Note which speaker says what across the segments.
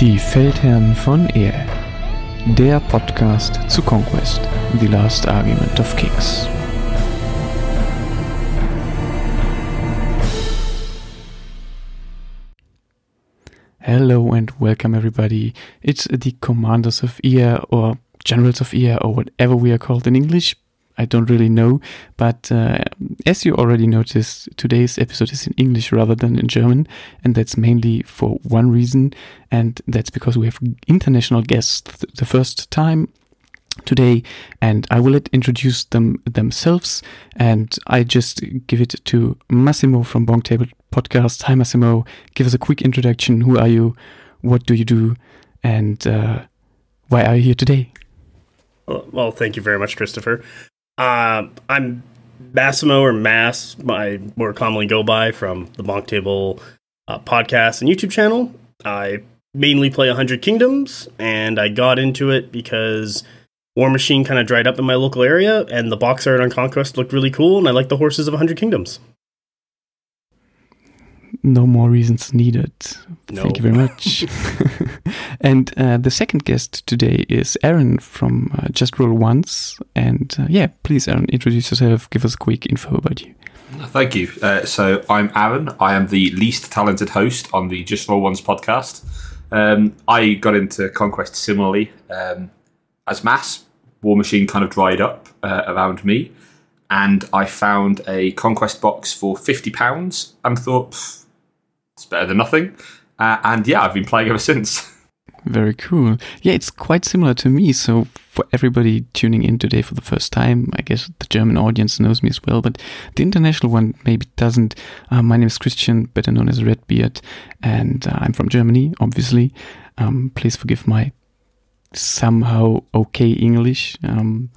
Speaker 1: Die Feldherren von Ehr. Der Podcast zu Conquest, The Last Argument of Kings. Hello and welcome everybody. It's the Commanders of Ear or Generals of Ear or whatever we are called in English. I don't really know, but uh, as you already noticed, today's episode is in English rather than in German, and that's mainly for one reason, and that's because we have international guests th- the first time today, and I will let introduce them themselves, and I just give it to Massimo from Bonktable Podcast. Hi, Massimo. Give us a quick introduction. Who are you? What do you do? And uh, why are you here today?
Speaker 2: Well, thank you very much, Christopher. Uh, I'm Massimo or Mass, I more commonly go by from the Bonktable uh, podcast and YouTube channel. I mainly play 100 Kingdoms, and I got into it because War Machine kind of dried up in my local area, and the box art on Conquest looked really cool, and I like the horses of 100 Kingdoms
Speaker 1: no more reasons needed. No. Thank you very much. and uh, the second guest today is Aaron from uh, Just Roll Ones. And uh, yeah, please, Aaron, introduce yourself. Give us a quick info about you.
Speaker 3: Thank you. Uh, so I'm Aaron. I am the least talented host on the Just Roll Ones podcast. Um, I got into Conquest similarly um, as mass. War Machine kind of dried up uh, around me and I found a conquest box for fifty pounds and thought it's better than nothing. Uh, and yeah, I've been playing ever since.
Speaker 1: Very cool. Yeah, it's quite similar to me. So for everybody tuning in today for the first time, I guess the German audience knows me as well, but the international one maybe doesn't. Uh, my name is Christian, better known as Redbeard, and uh, I'm from Germany, obviously. Um, please forgive my somehow okay English. Um,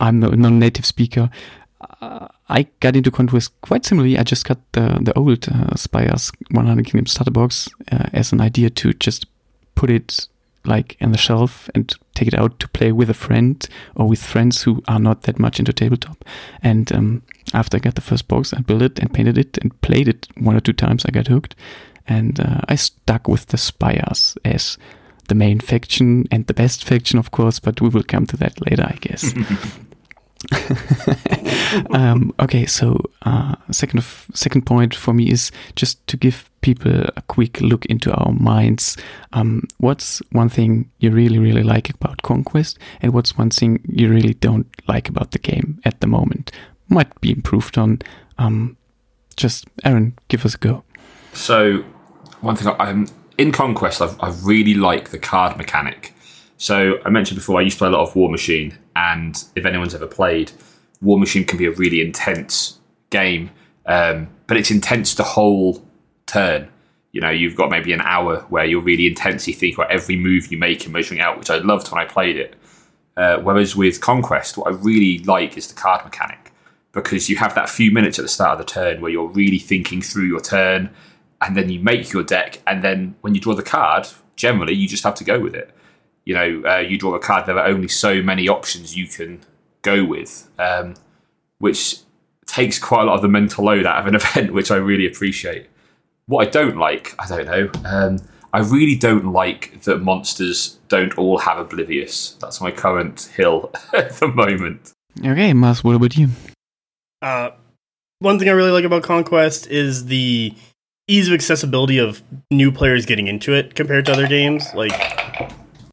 Speaker 1: I'm no non-native speaker. Uh, I got into Conquest quite similarly. I just got the the old uh, Spires 100 Kingdom starter box uh, as an idea to just put it like in the shelf and take it out to play with a friend or with friends who are not that much into tabletop. And um, after I got the first box, I built it and painted it and played it one or two times. I got hooked, and uh, I stuck with the Spires as the main faction and the best faction, of course. But we will come to that later, I guess. um, okay, so uh, second of, second point for me is just to give people a quick look into our minds. Um, what's one thing you really really like about Conquest, and what's one thing you really don't like about the game at the moment? Might be improved on. Um, just Aaron, give us a go.
Speaker 3: So one thing I'm in Conquest, I've, I really like the card mechanic. So I mentioned before, I used to play a lot of War Machine, and if anyone's ever played, War Machine can be a really intense game, um, but it's intense the whole turn. You know, you've got maybe an hour where you're really intensely thinking about every move you make and measuring out, which I loved when I played it. Uh, whereas with Conquest, what I really like is the card mechanic because you have that few minutes at the start of the turn where you're really thinking through your turn, and then you make your deck, and then when you draw the card, generally you just have to go with it you know, uh, you draw a card, there are only so many options you can go with, um, which takes quite a lot of the mental load out of an event, which I really appreciate. What I don't like, I don't know. Um, I really don't like that monsters don't all have Oblivious. That's my current hill at the moment.
Speaker 1: Okay, Mas, what about you?
Speaker 2: Uh, one thing I really like about Conquest is the ease of accessibility of new players getting into it compared to other games. Like,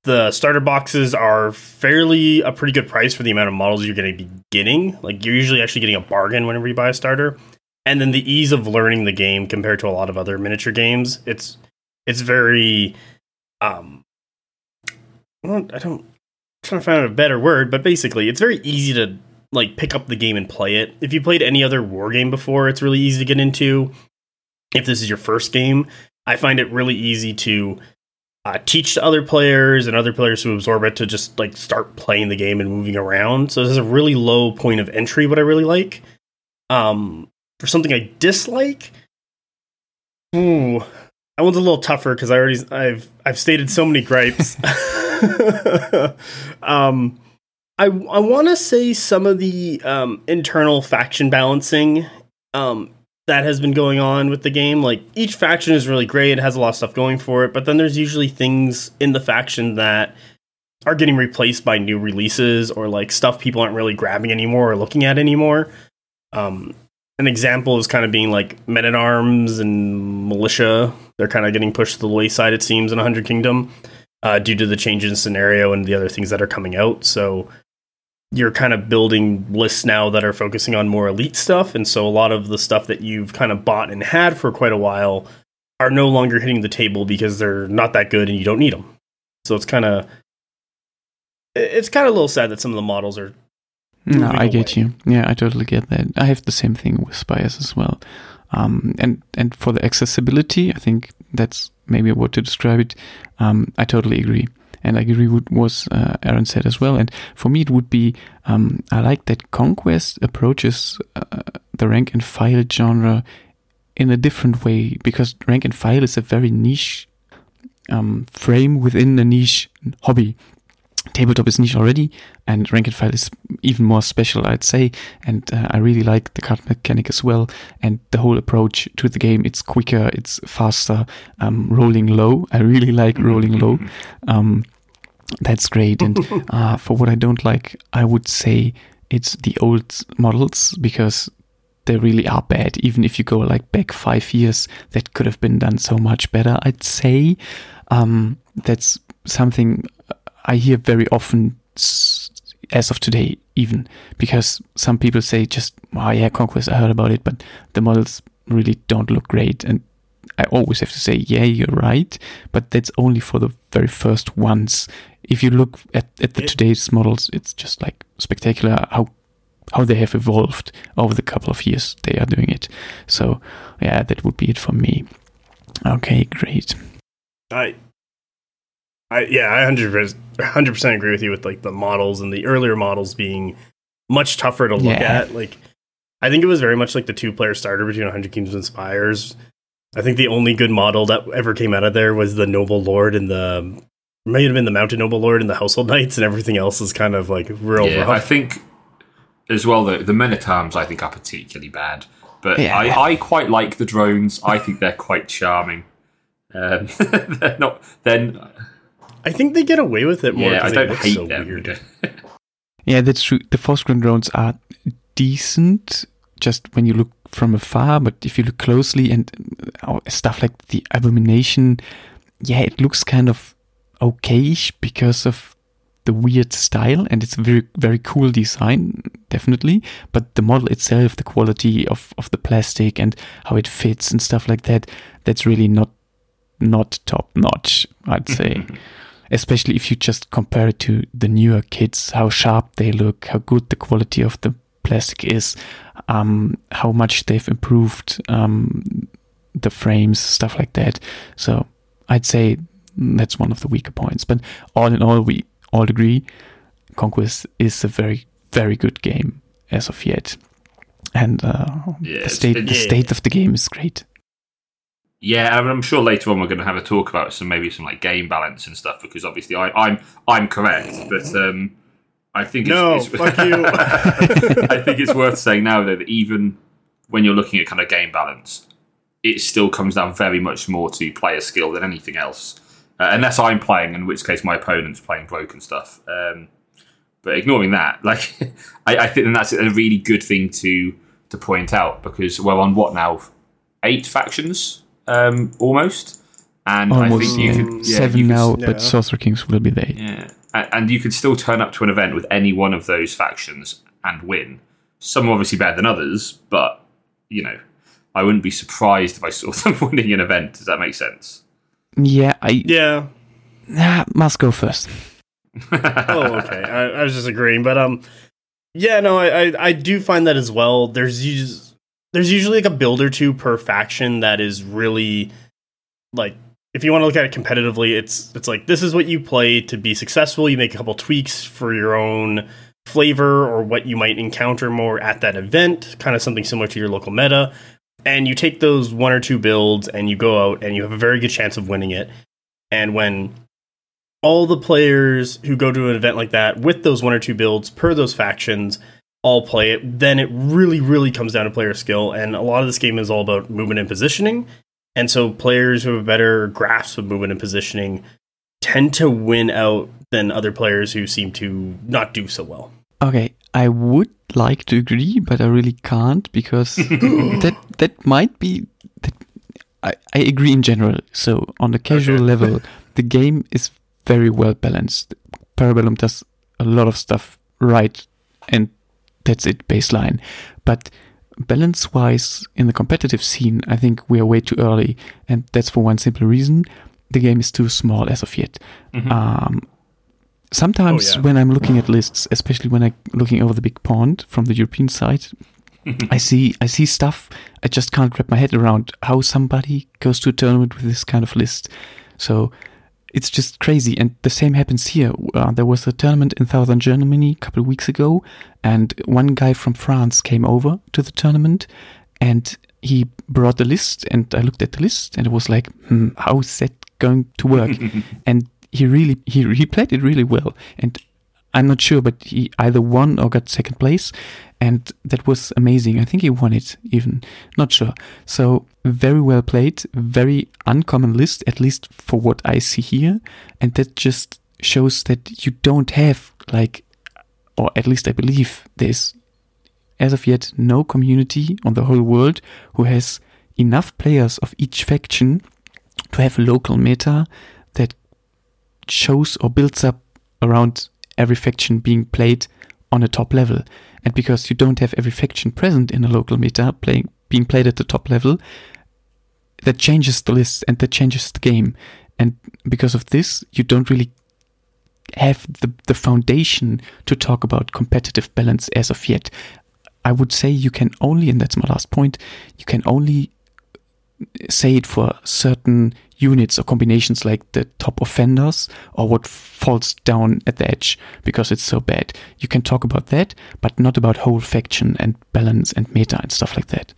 Speaker 2: the starter boxes are fairly a pretty good price for the amount of models you're going to be getting. Like you're usually actually getting a bargain whenever you buy a starter. And then the ease of learning the game compared to a lot of other miniature games, it's it's very um I don't, I don't I'm trying to find a better word, but basically it's very easy to like pick up the game and play it. If you played any other war game before, it's really easy to get into. If this is your first game, I find it really easy to uh, teach to other players and other players who absorb it to just like start playing the game and moving around. So this is a really low point of entry. What I really like. Um, for something I dislike, ooh, that one's a little tougher because I already I've I've stated so many gripes. um, I I want to say some of the um, internal faction balancing um, that has been going on with the game. Like each faction is really great; it has a lot of stuff going for it. But then there's usually things in the faction that are getting replaced by new releases or like stuff people aren't really grabbing anymore or looking at anymore. Um, an example is kind of being like men at arms and militia. They're kind of getting pushed to the wayside, it seems, in a Hundred Kingdom uh, due to the change in scenario and the other things that are coming out. So you're kind of building lists now that are focusing on more elite stuff. And so a lot of the stuff that you've kind of bought and had for quite a while are no longer hitting the table because they're not that good and you don't need them. So it's kind of it's kind of a little sad that some of the models are.
Speaker 1: No, I get
Speaker 2: away.
Speaker 1: you. Yeah, I totally get that. I have the same thing with Spires as well. Um, and and for the accessibility, I think that's maybe a word to describe it. Um, I totally agree, and I agree with what uh, Aaron said as well. And for me, it would be um, I like that Conquest approaches uh, the rank and file genre in a different way because rank and file is a very niche um, frame within a niche hobby tabletop is niche already, and rank and file is even more special, I'd say. And uh, I really like the card mechanic as well, and the whole approach to the game. It's quicker, it's faster, um, rolling low. I really like rolling low. Um, that's great. And uh, for what I don't like, I would say it's the old models because they really are bad. Even if you go like back five years, that could have been done so much better. I'd say um, that's something I hear very often as of today, even because some people say just, oh yeah, Conquest, I heard about it, but the models really don't look great. And I always have to say, yeah, you're right, but that's only for the very first ones. If you look at, at the today's models, it's just like spectacular how how they have evolved over the couple of years they are doing it. So yeah, that would be it for me. Okay, great.
Speaker 2: I, I yeah, I hundred percent agree with you with like the models and the earlier models being much tougher to look
Speaker 1: Yeah.
Speaker 2: at. Like, I think it was very much like the two player starter between Hundred Kingdoms and Spires. I think the only good model that ever came out of there was the Noble Lord and the may have been the Mountain Noble Lord and the Household Knights, and everything else is kind of like real
Speaker 3: Yeah, I think as well the the men at arms I think are particularly bad, but
Speaker 1: Yeah.
Speaker 3: I, I quite like the drones. I think they're quite charming. Um, they're not. Then
Speaker 2: I think they get away with it more.
Speaker 3: yeah, I
Speaker 2: 'cause they
Speaker 3: don't
Speaker 2: look
Speaker 3: hate
Speaker 2: so
Speaker 3: them.
Speaker 2: weird.
Speaker 1: Yeah, that's true. The Force-Grown drones are decent just when you look from afar, but if you look closely and uh, stuff like the abomination, yeah, it looks kind of okayish because of the weird style and it's a very very cool design definitely but the model itself the quality of of the plastic and how it fits and stuff like that that's really not not top notch i'd say especially if you just compare it to the newer kits, how sharp they look, how good the quality of the plastic is, um, how much they've improved um, the frames, stuff like that. So I'd say that's one of the weaker points. But all in all, we all agree Conquest is a very, very good game as of yet. And uh,
Speaker 3: Yeah,
Speaker 1: the state, the state of the game is great.
Speaker 3: Yeah, and I'm sure later on we're going to have a talk about some maybe some like game balance and stuff because obviously I, I'm I'm correct, but um, I think it's,
Speaker 2: No,
Speaker 3: it's,
Speaker 2: fuck you.
Speaker 3: I think it's worth saying now though that even when you're looking at kind of game balance, it still comes down very much more to player skill than anything else, uh, unless I'm playing, in which case my opponent's playing broken stuff. Um, but ignoring that, like I, I think that's a really good thing to to point out because we're on what now eight factions um, almost, and I
Speaker 1: Almost
Speaker 3: think you
Speaker 1: yeah.
Speaker 3: could yeah,
Speaker 1: seven
Speaker 3: you could
Speaker 1: now,
Speaker 2: yeah.
Speaker 1: but Sorcerer Kings will be there.
Speaker 3: yeah, A- and you could still turn up to an event with any one of those factions and win. Some are obviously better than others, but you know, I wouldn't be surprised if I saw them winning an event. Does that make sense?
Speaker 1: Yeah, I
Speaker 2: yeah.
Speaker 1: ah, must go first.
Speaker 2: oh, okay. I, I was just agreeing, but um, yeah, no, I, I I do find that as well. There's us- there's usually like a build or two per faction that is really like if you want to look at it competitively, it's it's like this is what you play to be successful. You make a couple tweaks for your own flavor or what you might encounter more at that event, kind of something similar to your local meta. And you take those one or two builds and you go out and you have a very good chance of winning it. And when all the players who go to an event like that with those one or two builds per those factions all play it. Then it really, really comes down to player skill. And a lot of this game is all about movement and positioning. And so players who have a better grasp of movement and positioning tend to win out than other players who seem to not do so well.
Speaker 1: Okay, I would like to agree, but I really can't because that that might be that I, I agree in general. So on the casual
Speaker 2: Okay.
Speaker 1: level, the game is very well balanced. Parabellum does a lot of stuff right, and that's it baseline. But balance wise, in the competitive scene, I think we are way too early, and that's for one simple reason: the game is too small as of yet. Um, sometimes
Speaker 2: Oh, yeah.
Speaker 1: when I'm looking at lists, especially when I'm looking over the big pond from the European side, I see I see stuff I just can't wrap my head around how somebody goes to a tournament with this kind of list. So it's just crazy, and the same happens here. Uh, there was a tournament in southern Germany a couple of weeks ago, and one guy from France came over to the tournament, and he brought the list, and I looked at the list, and it was like, hmm, how is that going to work? and he really he he played it really well, and I'm not sure, but he either won or got second place, and that was amazing. I think he won it even, not sure. So very well played, very uncommon list, at least for what I see here, and that just shows that you don't have like, or at least I believe there's as of yet no community on the whole world who has enough players of each faction to have a local meta that shows or builds up around every faction being played on a top level. And because you don't have every faction present in a local meta playing being played at the top level, that changes the list and that changes the game. And because of this, you don't really have the, the foundation to talk about competitive balance as of yet. I would say you can only, and that's my last point, you can only say it for certain units or combinations like the top offenders or what falls down at the edge because it's so bad. You can talk about that, but not about whole faction and balance and meta and stuff like that.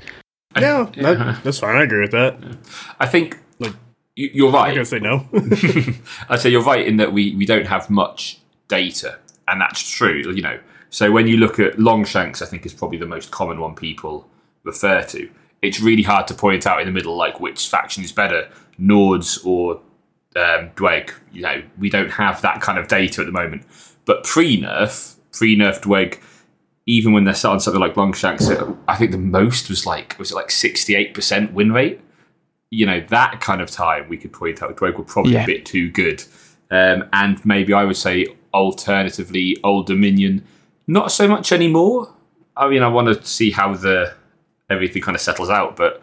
Speaker 2: Yeah, that, that's fine. I agree with that.
Speaker 3: I think
Speaker 2: Like-
Speaker 3: you- you're
Speaker 2: I'm
Speaker 3: right.
Speaker 2: gonna say no.
Speaker 3: I'd say you're right in that we, we don't have much data, and that's true. You know, so when you look at Longshanks, I think is probably the most common one people refer to. It's really hard to point out in the middle, like which faction is better, Nords or um, Dweg. You know, we don't have that kind of data at the moment. But pre-nerf, pre-nerf Dweg, even when they're selling something like Longshanks, I think the most was like was it like sixty eight percent win rate you know, that kind of time we could point out Dweg were probably
Speaker 1: Yeah.
Speaker 3: a bit too good. Um, and maybe I would say alternatively, Old Dominion, not so much anymore. I mean, I want to see how the everything kind of settles out, but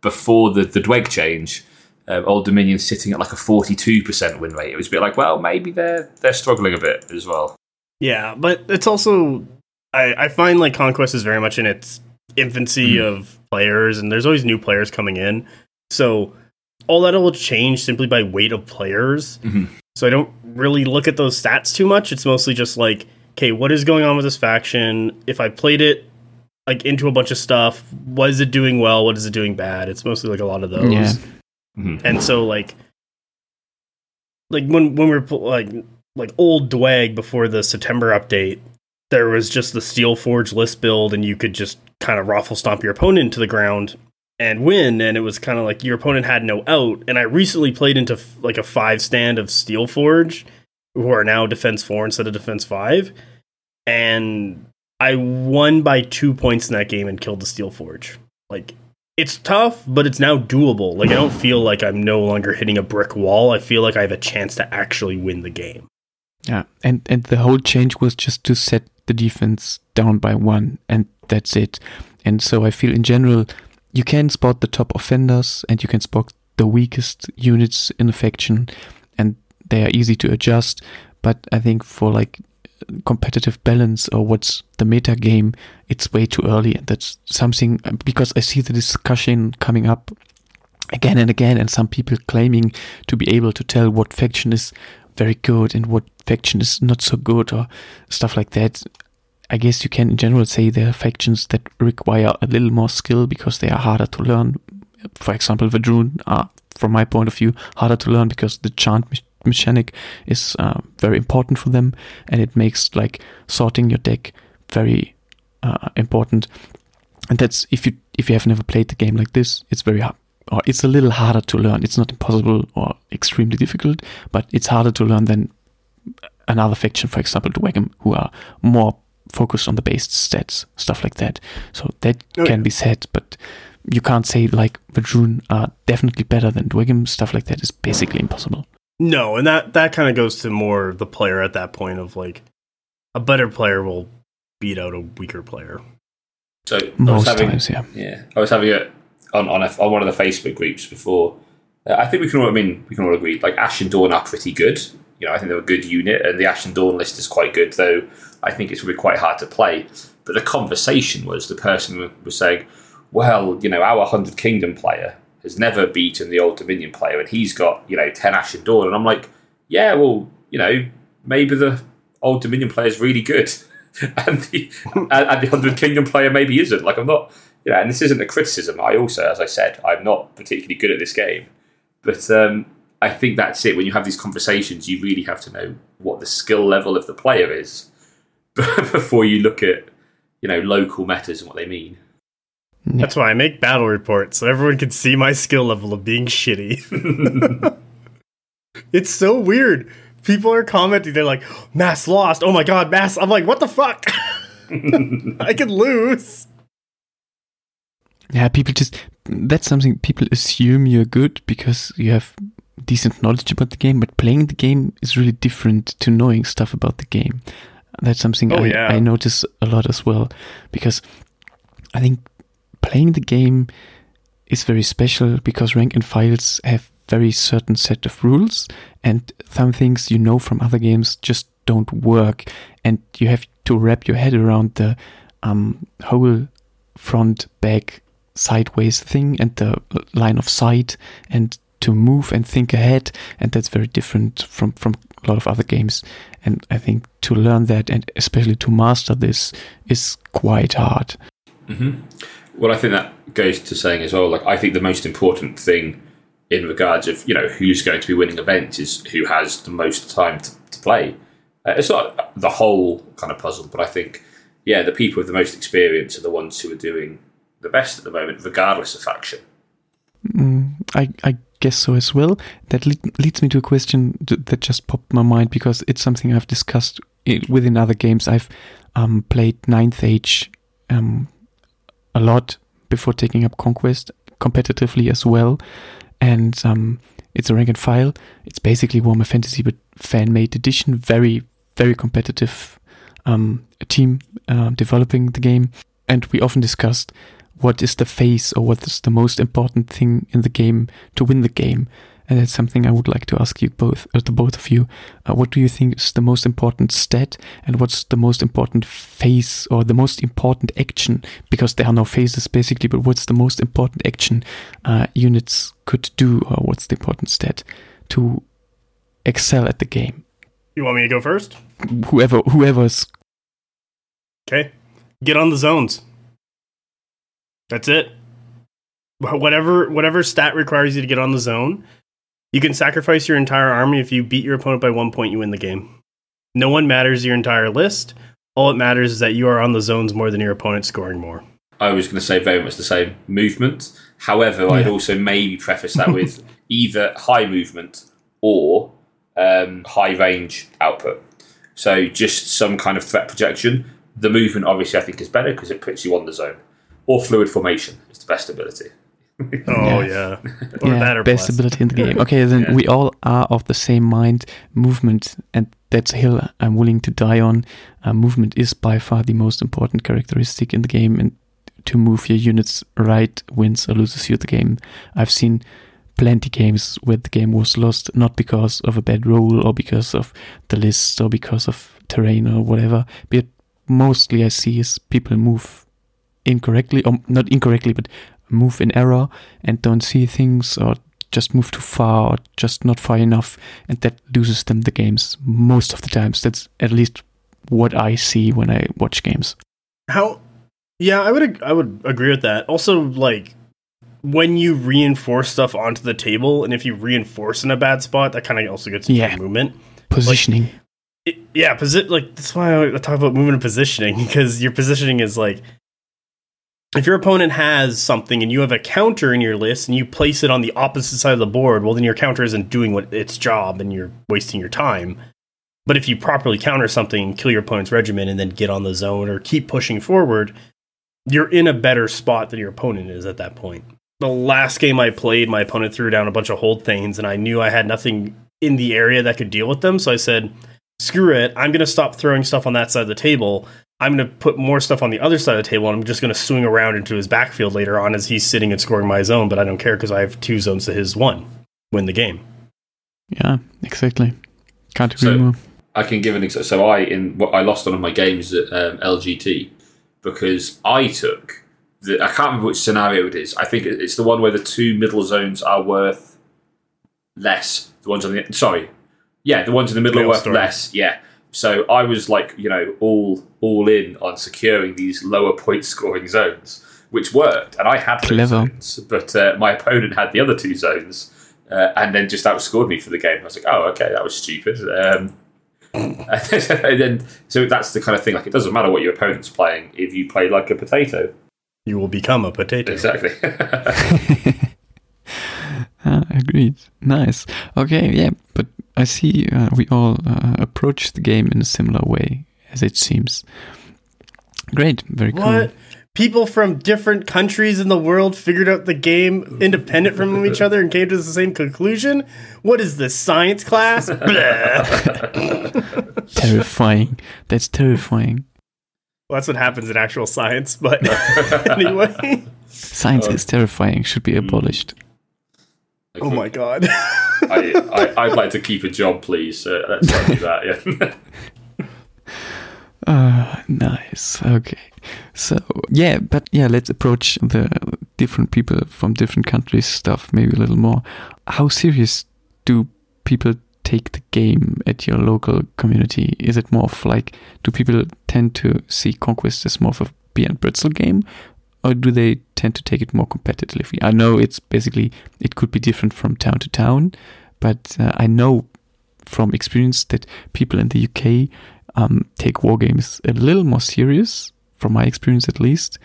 Speaker 3: before the, the Dweg change, um, Old Dominion sitting at like a 42% win rate. It was a bit like, well, maybe they're they're struggling a bit as well.
Speaker 2: Yeah, but it's also I, I find like Conquest is very much in its infancy of players, and there's always new players coming in. So all that will change simply by weight of players.
Speaker 3: Mhm.
Speaker 2: So I don't really look at those stats too much. It's mostly just like, okay, what is going on with this faction? If I played it like into a bunch of stuff, what is it doing well? What is it doing bad? It's mostly like a lot of those.
Speaker 1: Yeah.
Speaker 3: Mhm.
Speaker 2: And so like like when when we were pl- like like old Dweg before the September update, there was just the Steel Forge list build and you could just kind of raffle stomp your opponent to the ground and win and it was kind of like your opponent had no out and I recently played into f- like a five stand of Steel Forge who are now defense 4 instead of defense 5 and I won by 2 points in that game and killed the Steel Forge. Like it's tough, but it's now doable. Like I don't feel like I'm no longer hitting a brick wall. I feel like I have a chance to actually win the game.
Speaker 1: Yeah, and and the whole change was just to set the defense down by one, and that's it. And so I feel in general, you can spot the top offenders, and you can spot the weakest units in a faction, and they are easy to adjust. But I think for like competitive balance or what's the meta game, it's way too early, and that's something because I see the discussion coming up again and again, and some people claiming to be able to tell what faction is very good and what faction is not so good or stuff like that. I guess you can in general say there are factions that require a little more skill because they are harder to learn. For example, Vadrun are, from my point of view, harder to learn because the chant me- mechanic is uh, very important for them and it makes like sorting your deck very uh, important. And that's if you if you have never played the game like this, it's very hard. Or it's a little harder to learn. It's not impossible or extremely difficult, but it's harder to learn than another faction, for example, Dweghom, who are more focused on the base stats, stuff like that. So that
Speaker 2: Oh,
Speaker 1: can
Speaker 2: yeah.
Speaker 1: be said, but you can't say like Vadrun are definitely better than Dweghom. Stuff like that is basically impossible.
Speaker 2: No, and that that kind of goes to more the player at that point of like a better player will beat out a weaker player.
Speaker 3: So I was
Speaker 1: Most
Speaker 3: having,
Speaker 1: times, yeah.
Speaker 3: Yeah, I was having it on on, a, on one of the Facebook groups before. Uh, I think we can all. I mean, we can all agree. Like Ashen Dawn are pretty good. You know, I think they're a good unit, and the Ashen Dawn list is quite good. Though I think it's going to be quite hard to play. But the conversation was the person was saying, "Well, you know, our Hundred Kingdom player has never beaten the Old Dominion player, and he's got you know ten Ashen Dawn." And I'm like, "Yeah, well, you know, maybe the Old Dominion player is really good." and the and, the Hundred Kingdom player maybe isn't. Like I'm not, you know, and this isn't a criticism. I also, as I said, I'm not particularly good at this game, but um, I think that's it. When you have these conversations, you really have to know what the skill level of the player is before you look at, you know, local metas and what they mean.
Speaker 2: That's why I make battle reports so everyone can see my skill level of being shitty. it's so weird. People are commenting. They're like, "Mass lost. Oh my god, Mass." I'm like, "What the fuck? I could lose."
Speaker 1: Yeah, people just that's something people assume you're good because you have decent knowledge about the game, but playing the game is really different to knowing stuff about the game. That's something
Speaker 2: Oh,
Speaker 1: I,
Speaker 2: yeah.
Speaker 1: I notice a lot as well because I think playing the game is very special because rank and files have very certain set of rules and some things you know from other games just don't work and you have to wrap your head around the um, whole front back sideways thing and the line of sight and to move and think ahead and that's very different from from a lot of other games and i think to learn that and especially to master this is quite hard
Speaker 3: mm-hmm. Well, I think that goes to saying as well. Like, I think the most important thing in regards of you know who's going to be winning events is who has the most time to, to play. Uh, it's not the whole kind of puzzle, but I think yeah, the people with the most experience are the ones who are doing the best at the moment, regardless of faction.
Speaker 1: Mm, I, I guess so as well. That lead, leads me to a question th- that just popped my mind because it's something I've discussed within other games. I've um, played Ninth Age um, a lot before taking up Conquest competitively as well, and um, it's a rank and file. It's basically Warhammer Fantasy but fan made edition. Very very competitive um, team uh, developing the game, and we often discussed what is the phase or what is the most important thing in the game to win the game. And that's something I would like to ask you both, or the both of you. Uh, what do you think is the most important stat, and what's the most important phase or the most important action? Because there are no phases basically, but what's the most important action uh, units could do, or what's the important stat to excel at the game?
Speaker 2: You want me to go first?
Speaker 1: Whoever, whoever's
Speaker 2: Okay. Get on the zones. That's it. Whatever whatever stat requires you to get on the zone, you can sacrifice your entire army if you beat your opponent by one point, you win the game. No one matters your entire list. All it matters is that you are on the zones more than your opponent scoring more.
Speaker 3: I was going to say very much the same movement. However, I'd also maybe preface that with either high movement or um, high range output. So just some kind of threat projection. The movement, obviously, I think is better because it puts you on the zone. Or fluid formation is the best ability.
Speaker 2: Oh yeah. Or
Speaker 1: yeah, best
Speaker 2: plus.
Speaker 1: ability in the game. Okay, then
Speaker 3: Yeah.
Speaker 1: we all are of the same mind. Movement, and that's a hill I'm willing to die on. Uh, movement is by far the most important characteristic in the game, and to move your units right wins or loses you the game. I've seen plenty games where the game was lost not because of a bad roll or because of the list or because of terrain or whatever, but mostly I see is people move incorrectly or not incorrectly, but move in error and don't see things or just move too far or just not far enough and that loses them the games most of the times that's at least what i see when i watch games
Speaker 2: How? Yeah, I would ag- I would agree with that. Also, like when you reinforce stuff onto the table, and if you reinforce in a bad spot, that kind of also gets into
Speaker 1: Yeah.
Speaker 2: movement.
Speaker 1: positioning
Speaker 2: It, yeah, posi- like that's why I talk about movement and positioning because your positioning is like if your opponent has something and you have a counter in your list and you place it on the opposite side of the board, well then your counter isn't doing what its job and you're wasting your time. But if you properly counter something, and kill your opponent's regiment, and then get on the zone or keep pushing forward, you're in a better spot than your opponent is at that point. The last game I played, my opponent threw down a bunch of hold things, and I knew I had nothing in the area that could deal with them. So I said, screw it. I'm going to stop throwing stuff on that side of the table. I'm going to put more stuff on the other side of the table, and I'm just going to swing around into his backfield later on as he's sitting and scoring my zone. But I don't care because I have two zones to his one. Win the game.
Speaker 1: Yeah, exactly. Can't agree
Speaker 3: So-
Speaker 1: more.
Speaker 3: I can give an example. So I in what I lost one of my games at um, LGT because I took the I can't remember which scenario it is. I think it's the one where the two middle zones are worth less. The ones on the sorry, yeah, the ones in the middle are worth
Speaker 2: story.
Speaker 3: less. Yeah. So I was like, you know, all all in on securing these lower point scoring zones, which worked, and I had those
Speaker 1: Clever.
Speaker 3: zones, but uh, my opponent had the other two zones. Uh, and then just outscored me for the game. I was like, "Oh, okay, that was stupid." Um, and then, so that's the kind of thing. Like, it doesn't matter what your opponent's playing if you play like a potato.
Speaker 2: You will become a potato.
Speaker 3: Exactly.
Speaker 1: Ah, agreed. Nice. Okay, yeah, but I see uh, we all uh, approach the game in a similar way, as it seems. Great, very cool.
Speaker 2: What? People from different countries in the world figured out the game independent from each other and came to the same conclusion? What is this, science class?
Speaker 1: Terrifying. That's terrifying.
Speaker 2: Well, that's what happens in actual science, but anyway.
Speaker 1: Science is terrifying. Should be abolished.
Speaker 2: Oh my god.
Speaker 3: I, I, I'd like to keep a job, please. Uh, let's do that. Yeah.
Speaker 1: Uh, nice. Okay. So yeah, but yeah, let's approach the different people from different countries stuff maybe a little more. How serious do people take the game at your local community? Is it more of like do people tend to see Conquest as more of a beer and pretzel game? Or do they tend to take it more competitively? I know it's basically it could be different from town to town, but uh, I know from experience that people in the UK um, take war games a little more serious, from my experience at least.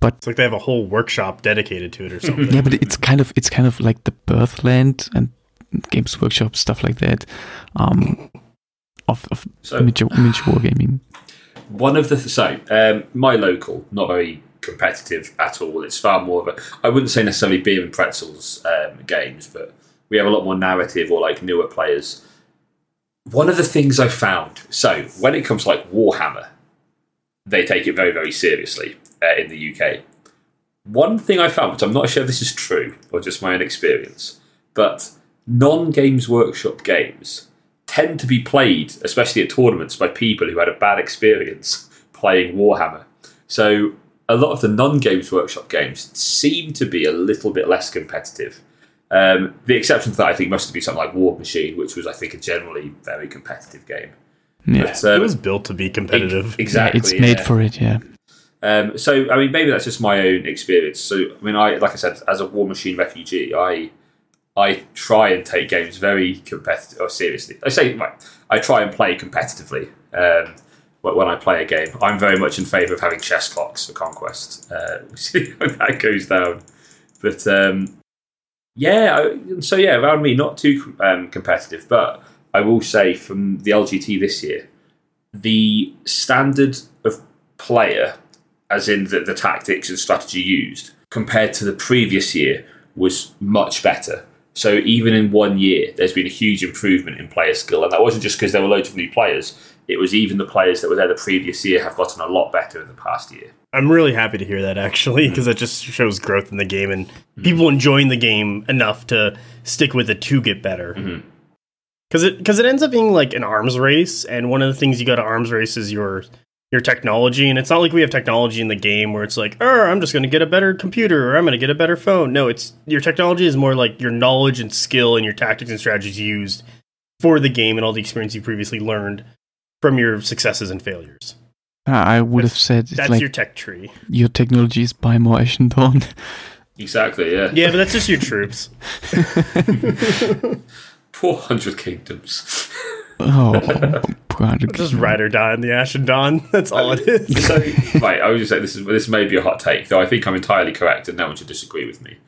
Speaker 2: But it's like they have a whole workshop dedicated to it or something.
Speaker 1: Yeah, but it's kind of it's kind of like the birthland and Games Workshop stuff like that um, of, of
Speaker 3: So,
Speaker 1: miniature, miniature wargaming.
Speaker 3: one of the so um, my local not very competitive at all. It's far more of a I wouldn't say necessarily beer and pretzels um, games, but we have a lot more narrative or like newer players. One of the things I found so when it comes to like Warhammer, they take it very very seriously uh, in the UK. One thing I found, which I'm not sure if this is true or just my own experience, but non Games Workshop games tend to be played, especially at tournaments, by people who had a bad experience playing Warhammer. So a lot of the non Games Workshop games seem to be a little bit less competitive. Um, the exception to that, I think, must be something like War Machine, which was, I think, a generally very competitive game.
Speaker 1: Yeah,
Speaker 3: But, um,
Speaker 2: it was built to be competitive.
Speaker 3: Exactly.
Speaker 1: it's made for it. Yeah,
Speaker 3: Um, so, I mean, maybe that's just my own experience. So, I mean, I like I said, as a War Machine refugee, I I try and take games very competitive or seriously. I say right, I try and play competitively um, wh- when I play a game. I'm very much in favour of having chess clocks for conquest. Uh, see how that goes down. But um, yeah, so yeah, around me, not too um, competitive, but I will say from the LGT this year, the standard of player, as in the, the tactics and strategy used, compared to the previous year, was much better. So even in one year, there's been a huge improvement in player skill, and that wasn't just because there were loads of new players. It was even the players that were there the previous year have gotten a lot better in the past year.
Speaker 2: I'm really happy to hear that actually, mm. because that just shows growth in the game and mm. people enjoying the game enough to stick with it to get better. Mm-hmm. Because it because it ends up being like an arms race, and one of the things you got to arms race is your your technology, and it's not like we have technology in the game where it's like, oh, I'm just going to get a better computer or I'm going to get a better phone. No, it's your technology is more like your knowledge and skill and your tactics and strategies used for the game and all the experience you previously learned from your successes and failures.
Speaker 1: Ah, I would have said it's
Speaker 2: That's
Speaker 1: like
Speaker 2: your
Speaker 1: your,
Speaker 2: tech tree.
Speaker 1: Your technology is buy more Ashen Dawn.
Speaker 3: Exactly, yeah.
Speaker 2: Yeah, but that's just your troops.
Speaker 3: Four hundred kingdoms.
Speaker 1: Oh, God.
Speaker 2: Just ride or die in the Ashen Dawn. That's all it is.
Speaker 3: So, right, I was just saying this is this may be a hot take, though I think I'm entirely correct, and no one should disagree with me.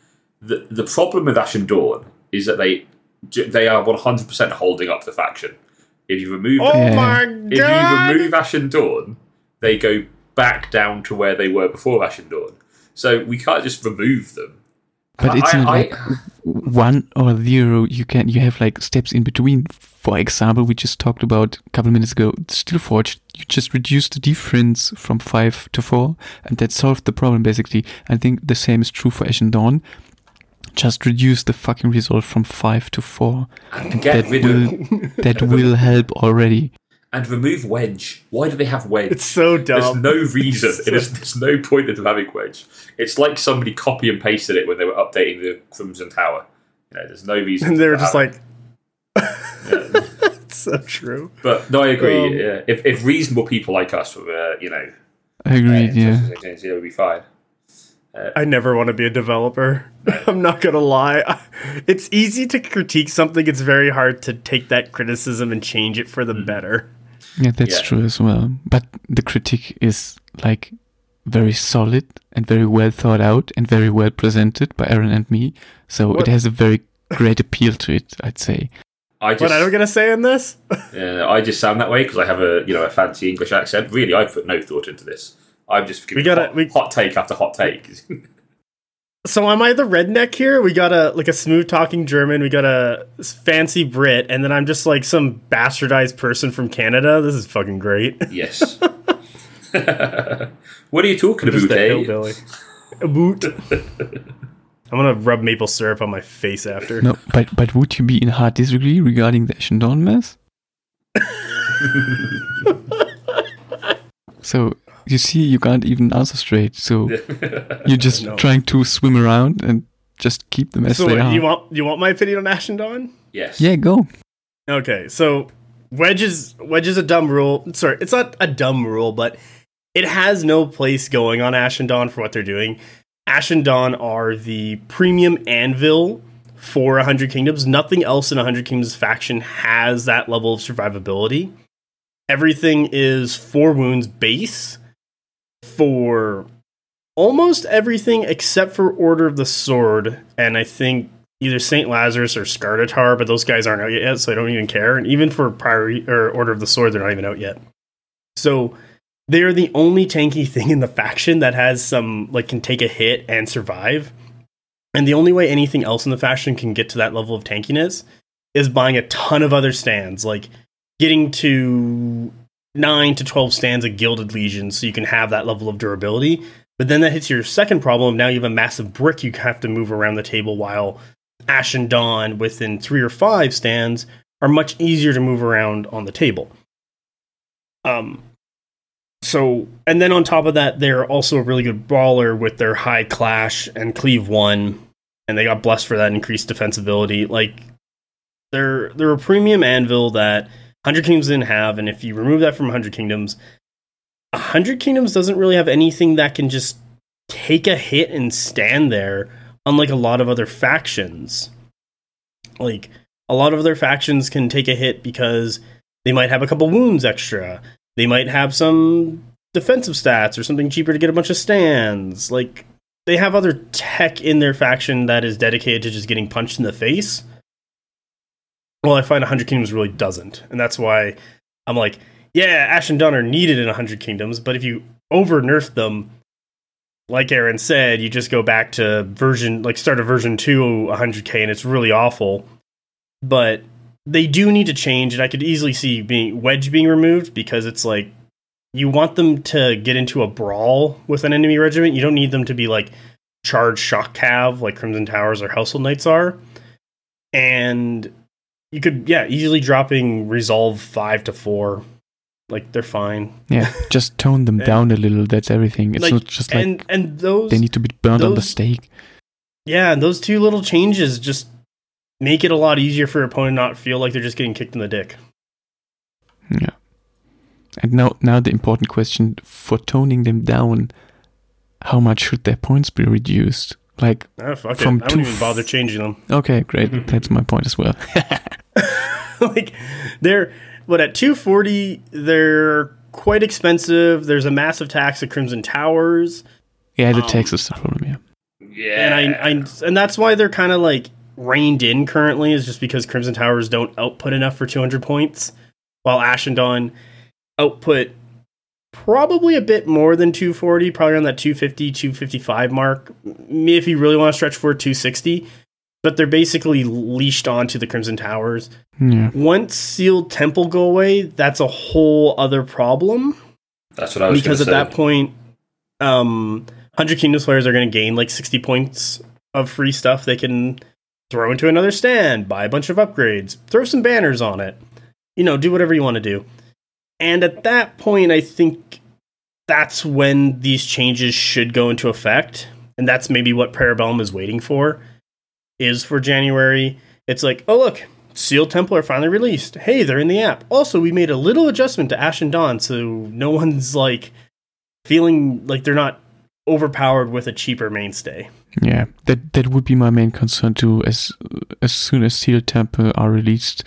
Speaker 3: The the problem with Ashen Dawn is that they they are 100 percent holding up the faction. If you remove
Speaker 2: Oh
Speaker 1: Yeah.
Speaker 2: my
Speaker 3: if
Speaker 2: god!
Speaker 3: you remove Ashen Dawn, they go back down to where they were before Ashen Dawn. So we can't just remove them.
Speaker 1: But it's not
Speaker 3: I-
Speaker 1: like one or zero. You can you have like steps in between. For example, we just talked about a couple minutes ago. Steelforge, you just reduce the difference from five to four, and that solved the problem basically. I think the same is true for Ashen Dawn. Just reduce the fucking result from five to four.
Speaker 3: And get
Speaker 1: that
Speaker 3: rid
Speaker 1: will
Speaker 3: of
Speaker 1: that will help already.
Speaker 3: and remove Wedge. Why do they have Wedge?
Speaker 2: It's so dumb.
Speaker 3: There's no reason. There's, there's no point in having Wedge. It's like somebody copy and pasted it when they were updating the Crimson Tower. You know, there's no reason.
Speaker 2: and they were just like,
Speaker 3: Yeah.
Speaker 2: it's so true.
Speaker 3: But no, I agree.
Speaker 2: Um,
Speaker 3: yeah. If if reasonable people like us were, uh, you know,
Speaker 1: Agreed.
Speaker 3: paying
Speaker 1: Yeah.
Speaker 3: attention to things, it would be fine.
Speaker 2: I never want to be a developer. I'm not gonna lie. It's easy to critique something. It's very hard to take that criticism and change it for the better.
Speaker 1: Yeah, that's
Speaker 3: Yeah.
Speaker 1: true as well. But the critique is like very solid and very well thought out and very well presented by Aaron and me. So
Speaker 2: What-
Speaker 1: it has a very great appeal to it, I'd say.
Speaker 3: I just,
Speaker 2: What I don't get a say in this?
Speaker 3: uh, I just sound that way because I have a you know a fancy English accent. Really, I've put no thought into this. I'm just giving
Speaker 2: We gotta-
Speaker 3: hot,
Speaker 2: we-
Speaker 3: hot take after hot take.
Speaker 2: So am I the redneck here? We got a like a smooth talking German. We got a fancy Brit, and then I'm just like some bastardized person from Canada. This is fucking great.
Speaker 3: yes. what are you talking
Speaker 2: Just
Speaker 3: about,
Speaker 2: a
Speaker 3: eh?
Speaker 2: hillbilly. A boot. I'm gonna rub maple syrup on my face after.
Speaker 1: No, but but would you be in hard disagree regarding the Ashen Dawn mess? so you see, you can't even answer straight. So you're just
Speaker 2: No.
Speaker 1: trying to swim around and just keep them as
Speaker 2: So
Speaker 1: they are.
Speaker 2: you want you want my opinion on Ashen Dawn?
Speaker 3: Yes.
Speaker 1: yeah, go.
Speaker 2: Okay, so wedge is wedge is a dumb rule. Sorry, it's not a dumb rule, but it has no place going on Ashen Dawn for what they're doing. Ashen Dawn are the premium anvil for 100 Kingdoms. Nothing else in 100 Kingdoms faction has that level of survivability. Everything is four wounds base for almost everything except for Order of the Sword, and I think either Saint Lazarus or Skartatar, but those guys aren't out yet, so I don't even care. And even for Priority or Order of the Sword, they're not even out yet. So they are the only tanky thing in the faction that has some like can take a hit and survive. And the only way anything else in the faction can get to that level of tankiness is buying a ton of other stands, like getting to nine to twelve stands of Gilded Legion, so you can have that level of durability. But then that hits your second problem. Now you have a massive brick you have to move around the table while Ashen Dawn within three or five stands are much easier to move around on the table. Um, so and then on top of that, they're also a really good brawler with their high clash and cleave one, and they got blessed for that increased defensibility. Like they're they're a premium anvil that Hundred Kingdoms didn't have, and if you remove that from Hundred Kingdoms, Hundred Kingdoms doesn't really have anything that can just take a hit and stand there unlike a lot of other factions. Like a lot of other factions can take a hit because they might have a couple wounds extra. They might have some defensive stats or something cheaper to get a bunch of stands. Like they have other tech in their faction that is dedicated to just getting punched in the face. Well, I find 100 Kingdoms really doesn't. And that's why I'm like, yeah, Ashen Dawn are needed in 100 Kingdoms, but if you over nerf them, like Aaron said, you just go back to version, like start a version 2 100k, and it's really awful. But they do need to change, and I could easily see being Wedge being removed because it's like you want them to get into a brawl with an enemy regiment. You don't need them to be like charged shock cav like Crimson Towers or Household Knights are. And you could, yeah, easily dropping resolve five to four. Like they're fine.
Speaker 1: Yeah, just tone them
Speaker 2: And-
Speaker 1: down a little. That's everything. It's
Speaker 2: like,
Speaker 1: not just like
Speaker 2: and and those
Speaker 1: they need to be burned on the stake.
Speaker 2: Yeah, and those two little changes just make it a lot easier for your opponent not feel like they're just getting kicked in the dick.
Speaker 1: Yeah. And now, now the important question for toning them down: How much should their points be reduced? Like,
Speaker 2: fuck
Speaker 1: From
Speaker 2: it. I wouldn't
Speaker 1: two
Speaker 2: even bother changing them.
Speaker 1: okay, great. That's my point as well.
Speaker 2: like they're but at 240, they're quite expensive. There's a massive tax at Crimson Towers.
Speaker 1: Yeah, the
Speaker 2: Um,
Speaker 1: tax is the problem. Yeah.
Speaker 3: Yeah,
Speaker 2: and I, I and that's why they're kind of like reined in currently is just because Crimson Towers don't output enough for 200 points, while Ashen Dawn output probably a bit more than 240, probably around that 250, 255 mark. M- If you really want to stretch for 260, but they're basically leashed onto the Crimson Towers.
Speaker 1: Yeah.
Speaker 2: Once Sealed Temple go away, that's a whole other problem
Speaker 3: that's what I was saying.
Speaker 2: because at
Speaker 3: gonna
Speaker 2: that point, um, Hundred Kingdoms players are going to gain like sixty points of free stuff they can throw into another stand, buy a bunch of upgrades, throw some banners on it, you know, do whatever you want to do. And at that point, I think that's when these changes should go into effect, and that's maybe what Para Bellum is waiting for. Is for January. It's like, oh look, Sealed Temple are finally released. Hey, they're in the app. Also, we made a little adjustment to Ashen Dawn, so no one's like feeling like they're not overpowered with a cheaper mainstay.
Speaker 1: Yeah, that that would be my main concern too. As as soon as Sealed Temple are released,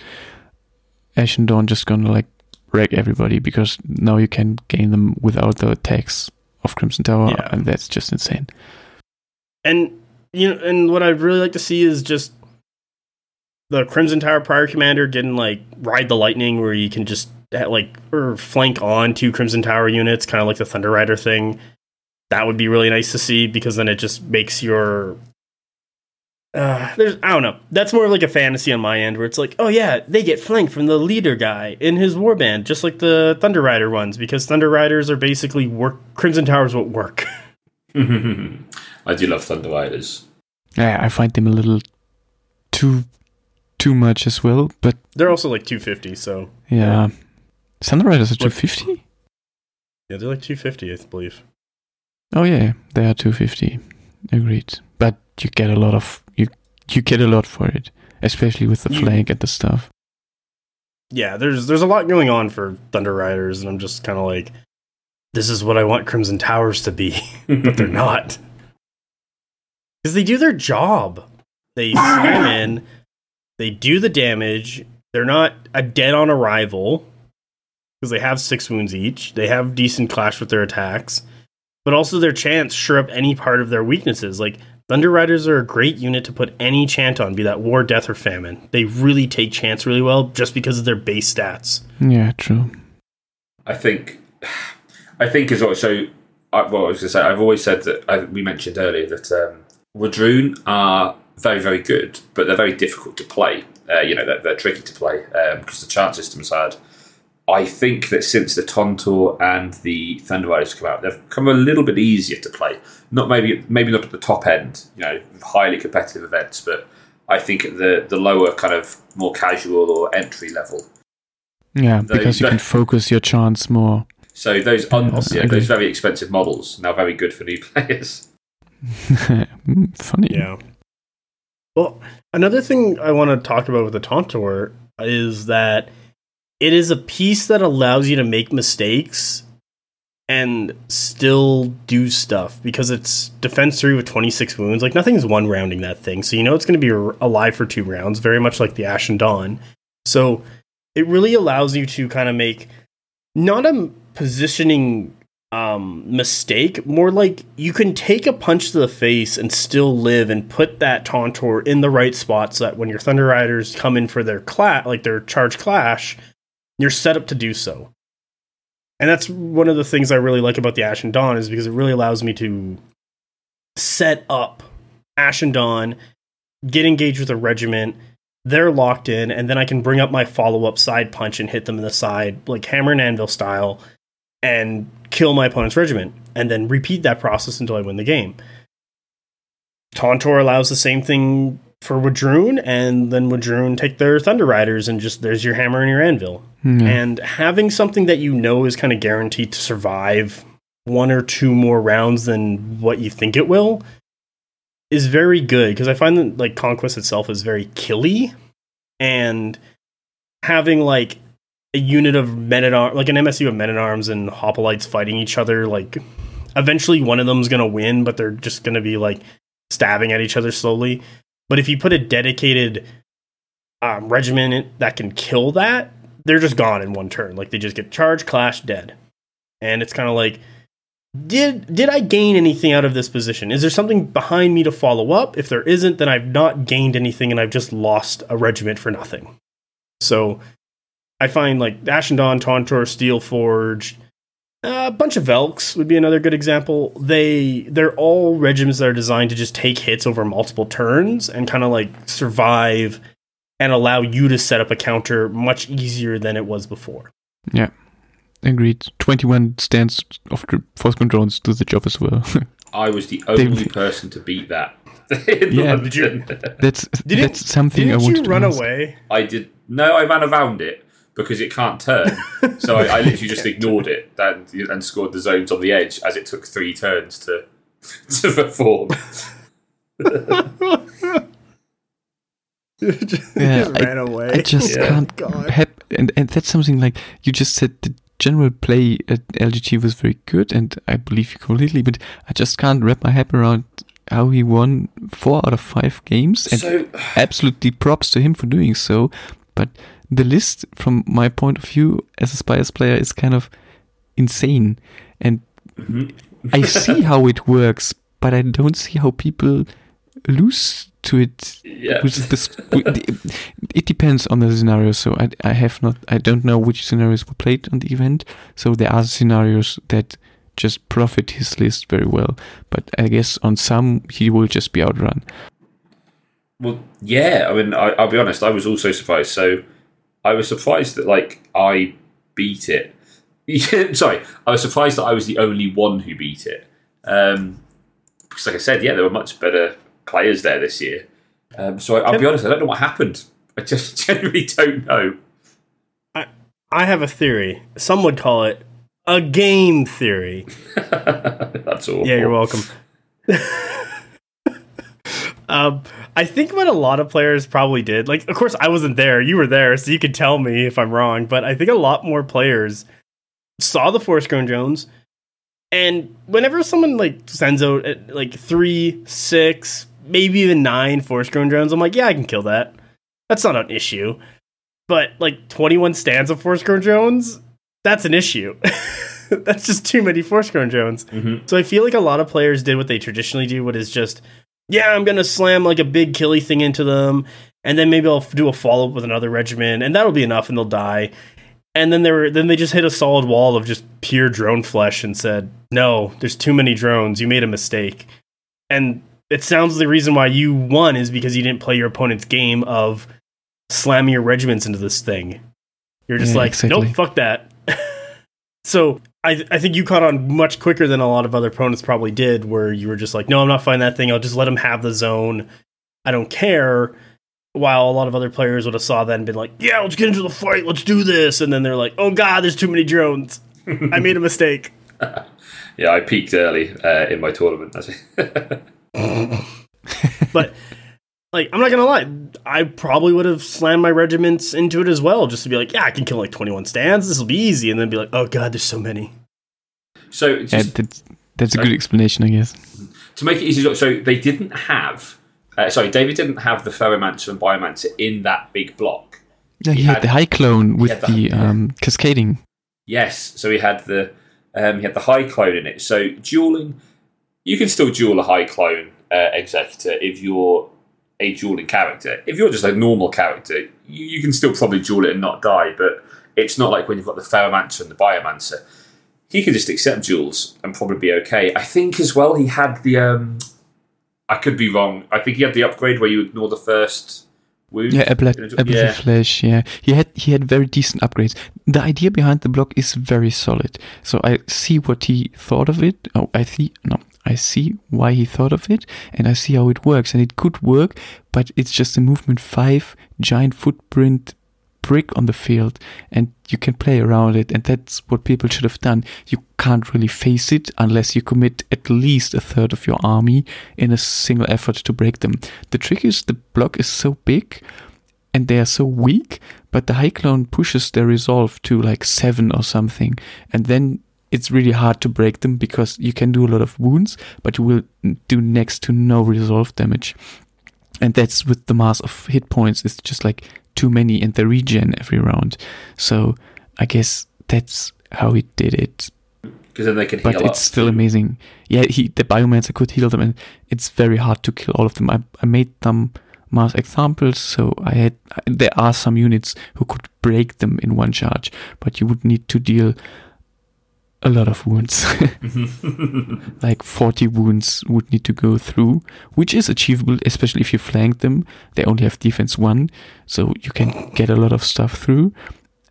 Speaker 1: Ashen Dawn just gonna like wreck everybody because now you can gain them without the tax of Crimson Tower,
Speaker 2: Yeah.
Speaker 1: and that's just insane.
Speaker 2: And you know, and what I'd really like to see is just the Crimson Tower Prior Commander getting like ride the lightning, where you can just like or flank on two Crimson Tower units, kind of like the Thunder Rider thing. That would be really nice to see because then it just makes your uh, there's I don't know. That's more of like a fantasy on my end where it's like, oh yeah, they get flanked from the leader guy in his warband, just like the Thunder Rider ones, because Thunder Riders are basically work Crimson Towers what work.
Speaker 3: I do love Thunder Riders.
Speaker 1: Yeah, I find them a little too too much as well, but
Speaker 2: They're also like 250, so
Speaker 1: yeah, Thunder Riders are two fifty?
Speaker 2: Yeah, they're like 250, I believe.
Speaker 1: Oh yeah, they are two fifty. Agreed, but you get a lot of you you get a lot for it, especially with the
Speaker 2: You-
Speaker 1: flag and the stuff.
Speaker 2: Yeah, there's there's a lot going on for Thunder Riders, and I'm just kind of like, this is what I want Crimson Towers to be, but they're not. Because they do their job. They slam in, they do the damage. They're not a dead on arrival because they have six wounds each. They have decent clash with their attacks, but also their chants sure up any part of their weaknesses. Like Thunder Riders are a great unit to put any chant on, be that War, Death, or Famine. They really take chants really well just because of their base stats.
Speaker 1: Yeah, true.
Speaker 3: I think, I think as well. So, I, well, I was going to say, I've always said that I, we mentioned earlier that um, W'adrhŭn are very, very good, but they're very difficult to play. Uh, you know, they're, they're tricky to play because the chant system's hard. I think that since the Tontorr and the Thunder Riders come out, they've come a little bit easier to play. Not maybe maybe not at the top end, you know, highly competitive events, but I think at the the lower kind of more casual or entry level,
Speaker 1: Yeah,
Speaker 3: They-
Speaker 1: because you
Speaker 3: they-
Speaker 1: can focus your chance more.
Speaker 3: So those un- yeah, those very expensive models now very good for new players.
Speaker 1: Funny.
Speaker 2: Yeah. Well, another thing I want to talk about with the Tontorr is that it is a piece that allows you to make mistakes and still do stuff because it's defense three with 26 wounds. Like nothing's one rounding that thing. So you know it's going to be alive for two rounds, very much like the Ashen Dawn. So it really allows you to kind of make not a positioning um, mistake, more like you can take a punch to the face and still live and put that Tontorr in the right spot so that when your Thunder Riders come in for their clash, like their charge clash, you're set up to do so. And that's one of the things I really like about the Ashen Dawn is because it really allows me to set up Ashen Dawn, get engaged with a regiment, they're locked in, and then I can bring up my follow up side punch and hit them in the side, like hammer and anvil style, and kill my opponent's regiment, and then repeat that process until I win the game. Tontorr allows the same thing for W'adrhŭn, and then W'adrhŭn take their Thunder Riders, and just there's your hammer and your anvil.
Speaker 1: Yeah.
Speaker 2: And having something that you know is kind of guaranteed to survive one or two more rounds than what you think it will is very good because I find that like Conquest itself is very killy and having like a unit of men at arms, like an MSU of men at arms and hoplites fighting each other, like eventually one of them's gonna win, but they're just gonna be like stabbing at each other slowly. But if you put a dedicated um, regiment that can kill that, they're just gone in one turn. Like they just get charged, clash, dead. And it's kind of like did did I gain anything out of this position? Is there something behind me to follow up? If there isn't, then I've not gained anything and I've just lost a regiment for nothing. So I find like Ashen Dawn, Tontorr, Steel Forge, a bunch of Velks would be another good example. They they're all regiments that are designed to just take hits over multiple turns and kind of like survive and allow you to set up a counter much easier than it was before.
Speaker 1: Yeah. Agreed. 21 stands of the force drones do the job as well.
Speaker 3: I was the only person to beat that.
Speaker 1: yeah, did you, that's did that's something I wanted
Speaker 2: you run away?
Speaker 3: I did. No, I ran around it because it can't turn. so I, I literally just ignored it and, and scored the zones on the edge as it took three turns to to perform.
Speaker 1: yeah, ran I, away. I just yeah. can't. Hap- and and that's something like you just said. The general play at LGT was very good, and I believe you completely. But I just can't wrap my head around how he won four out of five games, and so, absolutely props to him for doing so. But the list, from my point of view as a Spires player, is kind of insane, and mm-hmm. I see how it works, but I don't see how people lose to it.
Speaker 3: Yeah.
Speaker 1: It depends on the scenario. So I, I have not, I don't know which scenarios were played on the event. So there are scenarios that just profit his list very well. But I guess on some he will just be outrun.
Speaker 3: Well, yeah. I mean, I, will be honest. I was also surprised. So I was surprised that like I beat it. Sorry, I was surprised that I was the only one who beat it. Um, because, like I said, yeah, there were much better players there this year. Um, so I, will be honest, I don't know what happened. I just generally don't know.
Speaker 2: I I have a theory. Some would call it a game theory.
Speaker 3: That's all.
Speaker 2: Yeah, you're welcome. Um, I think what a lot of players probably did, like, of course, I wasn't there. You were there, so you could tell me if I'm wrong. But I think a lot more players saw the Force Grown Drones, and whenever someone like sends out uh, like three, six, maybe even nine Force Grown Drones, I'm like, yeah, I can kill that. That's not an issue. But like 21 stands of Force Grown Drones, that's an issue. that's just too many Force Grown Drones. Mm-hmm. So I feel like a lot of players did what they traditionally do, what is just, yeah, I'm gonna slam like a big killy thing into them, and then maybe I'll do a follow up with another regiment, and that'll be enough, and they'll die. And then they were then they just hit a solid wall of just pure drone flesh and said, "No, there's too many drones. You made a mistake." And it sounds the reason why you won is because you didn't play your opponent's game of slamming your regiments into this thing. You're just yeah, like, exactly. nope, fuck that. so I, I think you caught on much quicker than a lot of other opponents probably did, where you were just like, no, I'm not fighting that thing. I'll just let him have the zone. I don't care. While a lot of other players would have saw that and been like, yeah, let's get into the fight. Let's do this. And then they're like, oh, God, there's too many drones. I made a mistake.
Speaker 3: yeah, I peaked early uh, in my tournament.
Speaker 2: but like I'm not gonna lie, I probably would have slammed my regiments into it as well, just to be like, yeah, I can kill like 21 stands. This will be easy, and then be like, oh god, there's so many.
Speaker 3: So just,
Speaker 1: yeah, that's, that's a good explanation, I guess.
Speaker 3: To make it easy, so they didn't have. Uh, sorry, David didn't have the Pheromancer and Biomancer in that big block.
Speaker 1: Yeah, he, he had, had, the High Clone with the, the um, cascading.
Speaker 3: Yes, so he had the um, he had the High Clone in it. So dueling, you can still duel a High Clone uh, Executor if you're a dueling character. If you're just a normal character, you, you, can still probably duel it and not die, but it's not like when you've got the Pheromancer and the Biomancer. He can just accept duels and probably be okay. I think as well he had the. Um, I could be wrong. I think he had the upgrade where you ignore the first wound.
Speaker 1: Yeah, Ablative yeah. Flesh. Yeah, he had he had very decent upgrades. The idea behind the block is very solid. So I see what he thought of it. Oh, I see. No, I see why he thought of it and I see how it works. And it could work, but it's just a movement five giant footprint brick on the field and you can play around it. And that's what people should have done. You can't really face it unless you commit at least a third of your army in a single effort to break them. The trick is the block is so big and they are so weak, but the high clone pushes their resolve to like seven or something. And then it's really hard to break them because you can do a lot of wounds, but you will do next to no resolve damage. and that's with the mass of hit points. It's just like too many, and the regen every round. So I guess that's how he did it.
Speaker 3: Because then they can
Speaker 1: But it's still amazing. Yeah, he the biomancer could heal them, and it's very hard to kill all of them. I, I made them mass examples, so I had there are some units who could break them in one charge, but you would need to deal a lot of wounds. like 40 wounds would need to go through, which is achievable, especially if you flank them. They only have defense one, so you can get a lot of stuff through.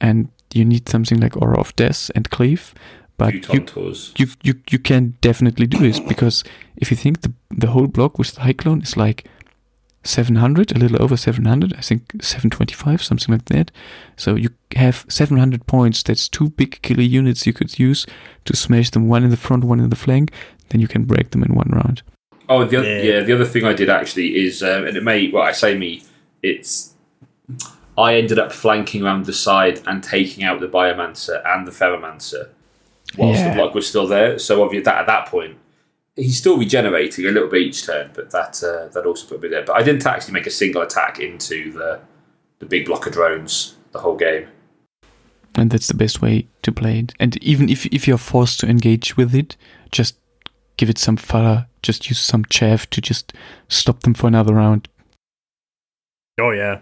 Speaker 1: And you need something like Aura of Death and Cleave. But you, you, you, you can definitely do this because if you think the, the whole block with the High Clone is like 700, a little over 700, I think 725, something like that. So you have 700 points. That's two big killer units you could use to smash them, one in the front, one in the flank. Then you can break them in one round.
Speaker 3: Oh, the other,
Speaker 2: Yeah.
Speaker 3: yeah. The other thing I did actually is, um, and it may, well, I say me, it's. I ended up flanking around the side and taking out the Biomancer and the Pheromancer whilst
Speaker 1: Yeah.
Speaker 3: the block was still there. So obviously, that, at that point, he's still regenerating a little bit each turn, but that uh, that also put me there. But I didn't actually make a single attack into the the big block of drones the whole game.
Speaker 1: And that's the best way to play it. And even if, if you're forced to engage with it, just give it some fodder. Just use some chaff to just stop them for another round.
Speaker 2: Oh yeah.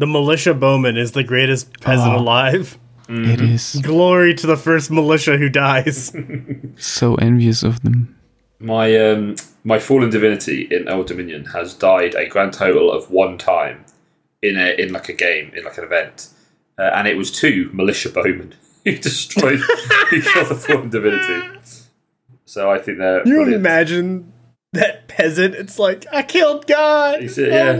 Speaker 2: The militia bowman is the greatest peasant
Speaker 1: Oh.
Speaker 2: alive.
Speaker 1: It is
Speaker 2: Glory to the first militia who dies.
Speaker 1: so envious of them.
Speaker 3: My um, my fallen divinity in Old Dominion has died a grand total of one time in a in like a game in like an event, uh, and it was two militia bowmen who destroyed who killed the fallen divinity. So I think they're
Speaker 2: you
Speaker 3: brilliant.
Speaker 2: imagine that peasant? It's like I killed God.
Speaker 3: He said, yeah.
Speaker 2: Oh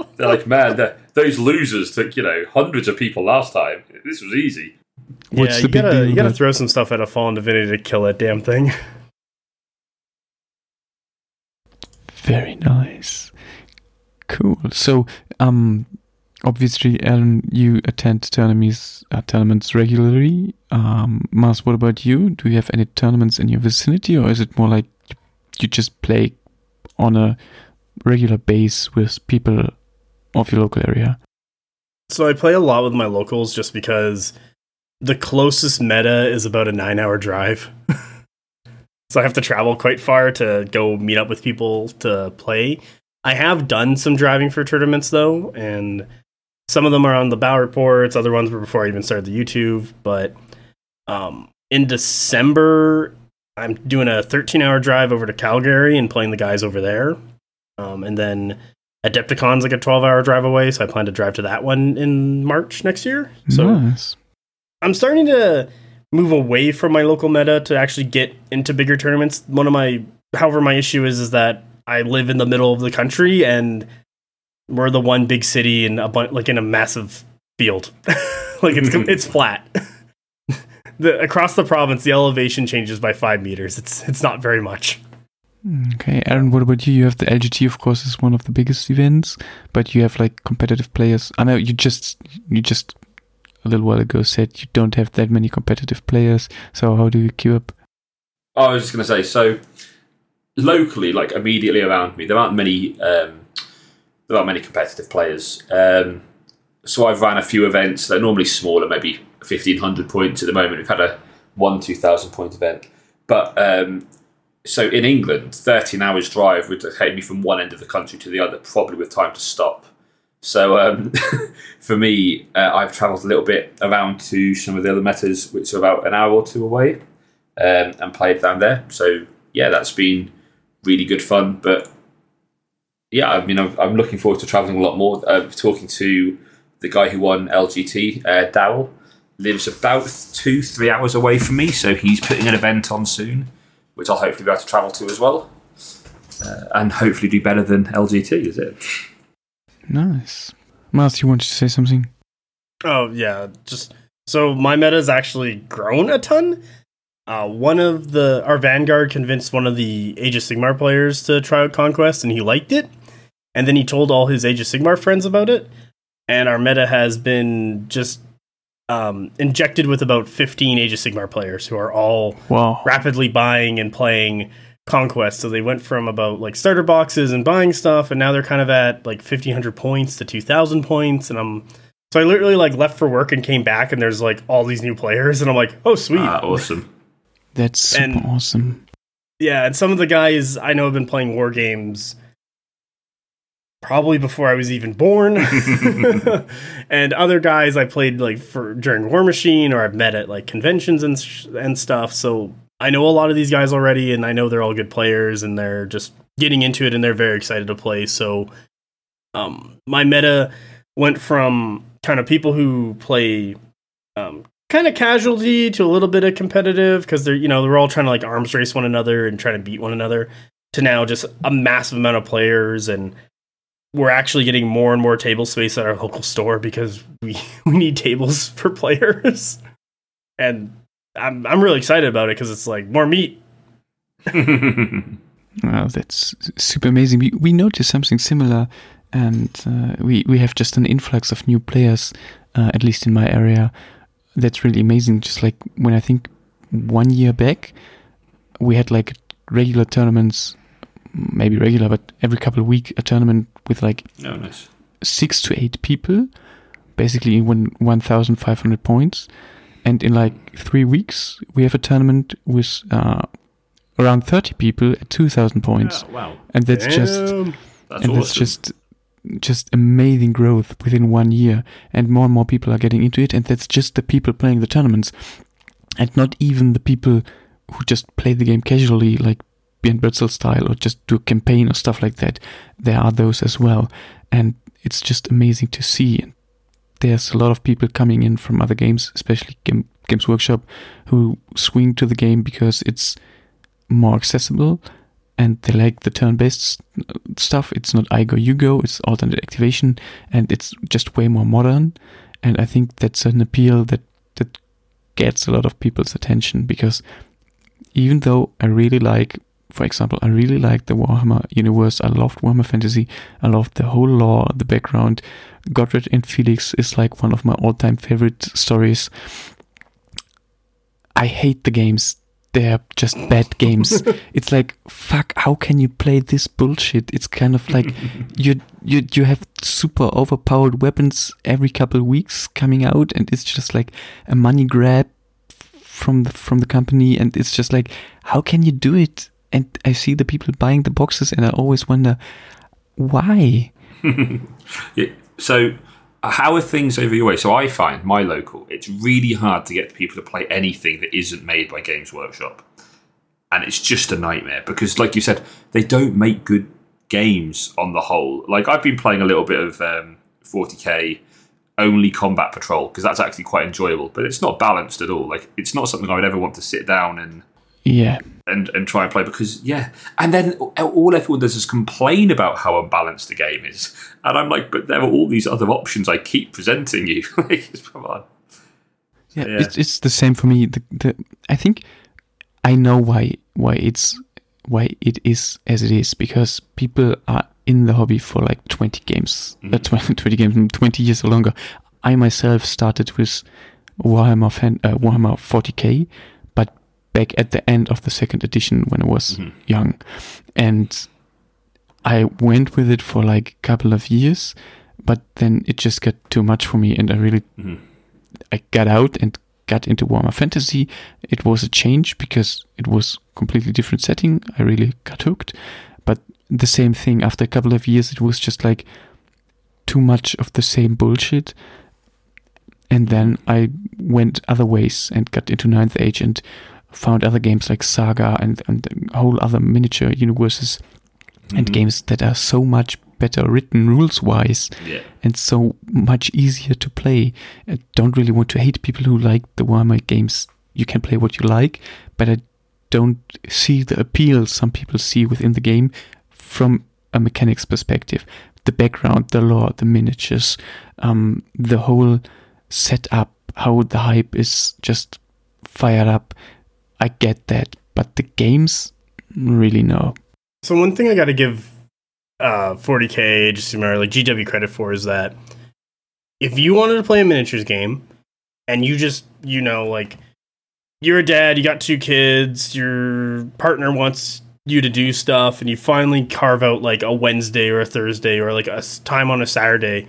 Speaker 2: no.
Speaker 3: They're like, man, they're- those losers took you know hundreds of people last time. This was easy.
Speaker 1: What's
Speaker 2: yeah,
Speaker 1: the
Speaker 2: you
Speaker 1: big
Speaker 2: gotta
Speaker 1: deal
Speaker 2: you gotta throw some stuff at a fallen divinity to kill that damn thing.
Speaker 1: Very nice. Cool. So, um, obviously, Alan, you attend tournaments, uh, tournaments regularly. Um, Mars, what about you? Do you have any tournaments in your vicinity, or is it more like you just play on a regular base with people of your local area?
Speaker 2: So I play a lot with my locals just because the closest meta is about a nine hour drive. so I have to travel quite far to go meet up with people to play. I have done some driving for tournaments though, and some of them are on the Bow reports, other ones were before I even started the YouTube. But um, in December, I'm doing a 13 hour drive over to Calgary and playing the guys over there. Um, and then Adepticon's like a 12 hour drive away, so I plan to drive to that one in March next year. So
Speaker 1: nice.
Speaker 2: I'm starting to move away from my local meta to actually get into bigger tournaments. One of my, however, my issue is is that I live in the middle of the country and we're the one big city and a bunch like in a massive field, like it's it's flat. the, across the province, the elevation changes by five meters. It's it's not very much.
Speaker 1: Okay, Aaron, what about you? You have the LGT, of course, is one of the biggest events, but you have like competitive players. I know you just you just a little while ago said you don't have that many competitive players. So how do you keep up?
Speaker 3: Oh, I was just going to say, so locally, like immediately around me, there aren't many. Um, there aren't many competitive players. Um, so I've ran a few events. They're normally smaller, maybe fifteen hundred points at the moment. We've had a one two thousand point event, but um, so in England, thirteen hours drive would take me from one end of the country to the other, probably with time to stop. So um, for me, uh, I've travelled a little bit around to some of the other metas, which are about an hour or two away um, and played down there. So yeah, that's been really good fun. But yeah, I mean, I'm, I'm looking forward to traveling a lot more. Uh, talking to the guy who won LGT, uh, Dowell, lives about two, three hours away from me. So he's putting an event on soon, which I'll hopefully be able to travel to as well. Uh, and hopefully do better than LGT, is it?
Speaker 1: Nice. Mars, you wanted to say something?
Speaker 2: Oh yeah, just so my meta's actually grown a ton. Uh, one of the our Vanguard convinced one of the Age of Sigmar players to try out Conquest, and he liked it. And then he told all his Age of Sigmar friends about it. And our meta has been just um, injected with about 15 Age of Sigmar players who are all
Speaker 1: Wow.
Speaker 2: rapidly buying and playing conquest. So they went from about like starter boxes and buying stuff, and now they're kind of at like fifteen hundred points to two thousand points. And I'm so I literally like left for work and came back, and there's like all these new players, and I'm like, oh sweet,
Speaker 3: Ah, awesome.
Speaker 1: That's super
Speaker 2: And-
Speaker 1: awesome.
Speaker 2: yeah. And some of the guys I know have been playing war games probably before I was even born, and other guys I played like for during War Machine or I've met at like conventions and sh- and stuff. So I know a lot of these guys already, and I know they're all good players, and they're just getting into it, and they're very excited to play. So, um, my meta went from kind of people who play um, kind of casualty to a little bit of competitive because they're you know they're all trying to like arms race one another and trying to beat one another to now just a massive amount of players and we're actually getting more and more table space at our local store because we we need tables for players and I'm I'm really excited about it because it's like more meat.
Speaker 1: Wow, that's super amazing. We we noticed something similar, and uh, we we have just an influx of new players, uh, at least in my area. That's really amazing. Just like when I think one year back, we had like regular tournaments, maybe regular, but every couple of week a tournament with like
Speaker 3: oh, nice.
Speaker 1: six to eight people, basically win 1,500 points. And in like three weeks, we have a tournament with uh, around 30 people at 2,000 points.
Speaker 3: Yeah, wow.
Speaker 1: And that's just
Speaker 3: That's
Speaker 1: and
Speaker 3: awesome.
Speaker 1: that's just just amazing growth within one year and more and more people are getting into it and that's just the people playing the tournaments and not even the people who just play the game casually like beer and pretzel style or just do a campaign or stuff like that there are those as well and it's just amazing to see and there's a lot of people coming in from other games especially game, games workshop who swing to the game because it's more accessible and they like the turn-based stuff. It's not I go, you go. It's alternate activation, and it's just way more modern. And I think that's an appeal that that gets a lot of people's attention because even though I really like, for example, I really like the Warhammer universe. I loved Warhammer Fantasy. I loved the whole lore, the background. Gotrek and Felix is like one of my all-time favorite stories. I hate the games. They're just bad games. it's like fuck. How can you play this bullshit? It's kind of like you you you have super overpowered weapons every couple of weeks coming out, and it's just like a money grab from the from the company, and it's just like how can you do it? And I see the people buying the boxes, and I always wonder why.
Speaker 3: Yeah, so, uh, how are things over your way? So, I find my local, it's really hard to get people to play anything that isn't made by Games Workshop. And it's just a nightmare because, like you said, they don't make good games on the whole. Like, I've been playing a little bit of um, 40k only combat patrol because that's actually quite enjoyable, but it's not balanced at all. Like, it's not something I would ever want to sit down and
Speaker 1: Yeah,
Speaker 3: and, and try and play because yeah and then all everyone does is complain about how unbalanced the game is and i'm like but there are all these other options i keep presenting you like come on
Speaker 1: Yeah,
Speaker 3: Yeah.
Speaker 1: It's, it's the same for me. The, the I think I know why why it's why it is as it is because people are in the hobby for like 20 games, uh, 20, 20 games, mm, 20 years or longer. I myself started with Warhammer fan, uh, Warhammer 40k, but back at the end of the second edition when I was mm-hmm. young, and I went with it for like a couple of years, but then it just got too much for me, and I really mm-hmm. I got out and got into Warhammer Fantasy. It was a change because it was completely different setting. I really got hooked. But the same thing after a couple of years, it was just like too much of the same bullshit. And then I went other ways and got into Ninth Age and found other games like Saga and, and whole other miniature universes and games that are so much better written rules wise
Speaker 3: yeah
Speaker 1: and so much easier to play. I don't really want to hate people who like the Warhammer games. You can play what you like, but I don't see the appeal some people see within the game from a mechanics perspective. The background, the lore, the miniatures, um, the whole setup, how the hype is just fired up. I get that, but the games, really no.
Speaker 2: So one thing I got to give uh, 40k just remember like GW credit for is that if you wanted to play a miniatures game and you just you know like you're a dad, you got two kids, your partner wants you to do stuff and you finally carve out like a Wednesday or a Thursday or like a time on a Saturday,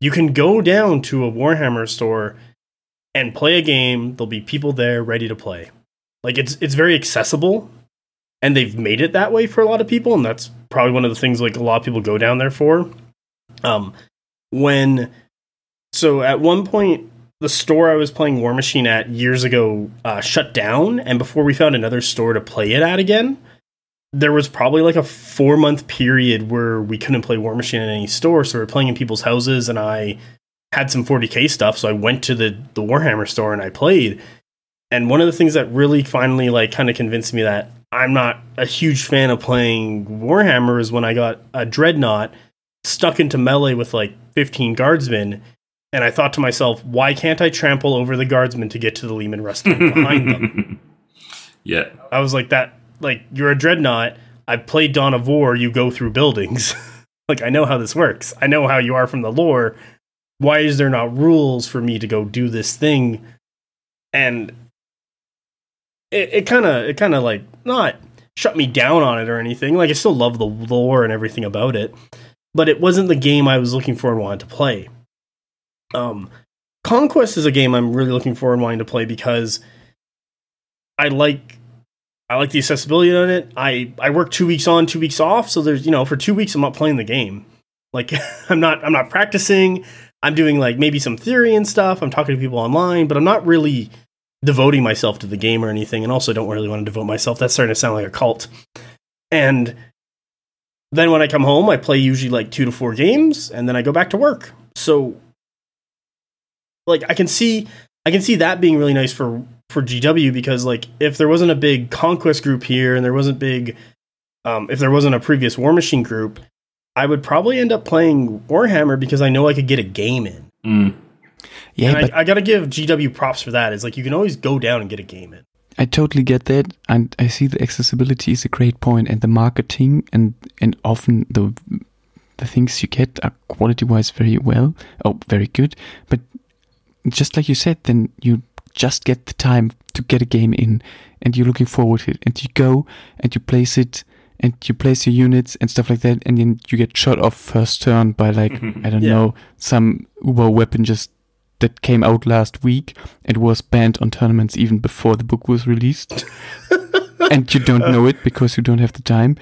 Speaker 2: you can go down to a Warhammer store and play a game. There'll be people there ready to play. Like it's it's very accessible and they've made it that way for a lot of people and that's probably one of the things like a lot of people go down there for. Um when so at one point the store I was playing War Machine at years ago uh, shut down, and before we found another store to play it at again, there was probably like a four month period where we couldn't play War Machine in any store, so we were playing in people's houses, and I had some 40k stuff, so I went to the the Warhammer store and I played. And one of the things that really finally like kind of convinced me that I'm not a huge fan of playing Warhammer is when I got a dreadnought stuck into melee with like 15 guardsmen and I thought to myself, why can't I trample over the guardsmen to get to the Leman Russ tank behind them?
Speaker 3: yeah.
Speaker 2: I was like, that, like, you're a dreadnought. I played Dawn of War. You go through buildings. like, I know how this works. I know how you are from the lore. Why is there not rules for me to go do this thing? And it, kind of, it kind of like not shut me down on it or anything. Like, I still love the lore and everything about it, but it wasn't the game I was looking for and wanted to play. Um, Conquest is a game I'm really looking forward and wanting to play because I like I like the accessibility on it. I I work two weeks on, two weeks off, so there's you know for two weeks I'm not playing the game. Like I'm not I'm not practicing. I'm doing like maybe some theory and stuff. I'm talking to people online, but I'm not really devoting myself to the game or anything. And also don't really want to devote myself. That's starting to sound like a cult. And then when I come home, I play usually like two to four games, and then I go back to work. So like I can see I can see that being really nice for for GW because like if there wasn't a big conquest group here and there wasn't big um if there wasn't a previous War Machine group, I would probably end up playing Warhammer because I know I could get a game in.
Speaker 3: Mm.
Speaker 1: Yeah,
Speaker 2: and
Speaker 1: but
Speaker 2: I, I got to give GW props for that. Is like you can always go down and get a game in.
Speaker 1: I totally get that, and I see the accessibility is a great point, and the marketing and and often the the things you get are quality wise very well, oh very good. But just like you said, then you just get the time to get a game in, and you're looking forward to it, and you go and you place it, and you place your units and stuff like that, and then you get shot off first turn by like I don't
Speaker 2: Yeah.
Speaker 1: know some Uber weapon just that came out last week and was banned on tournaments even before the book was released, and you don't know it because you don't have the time.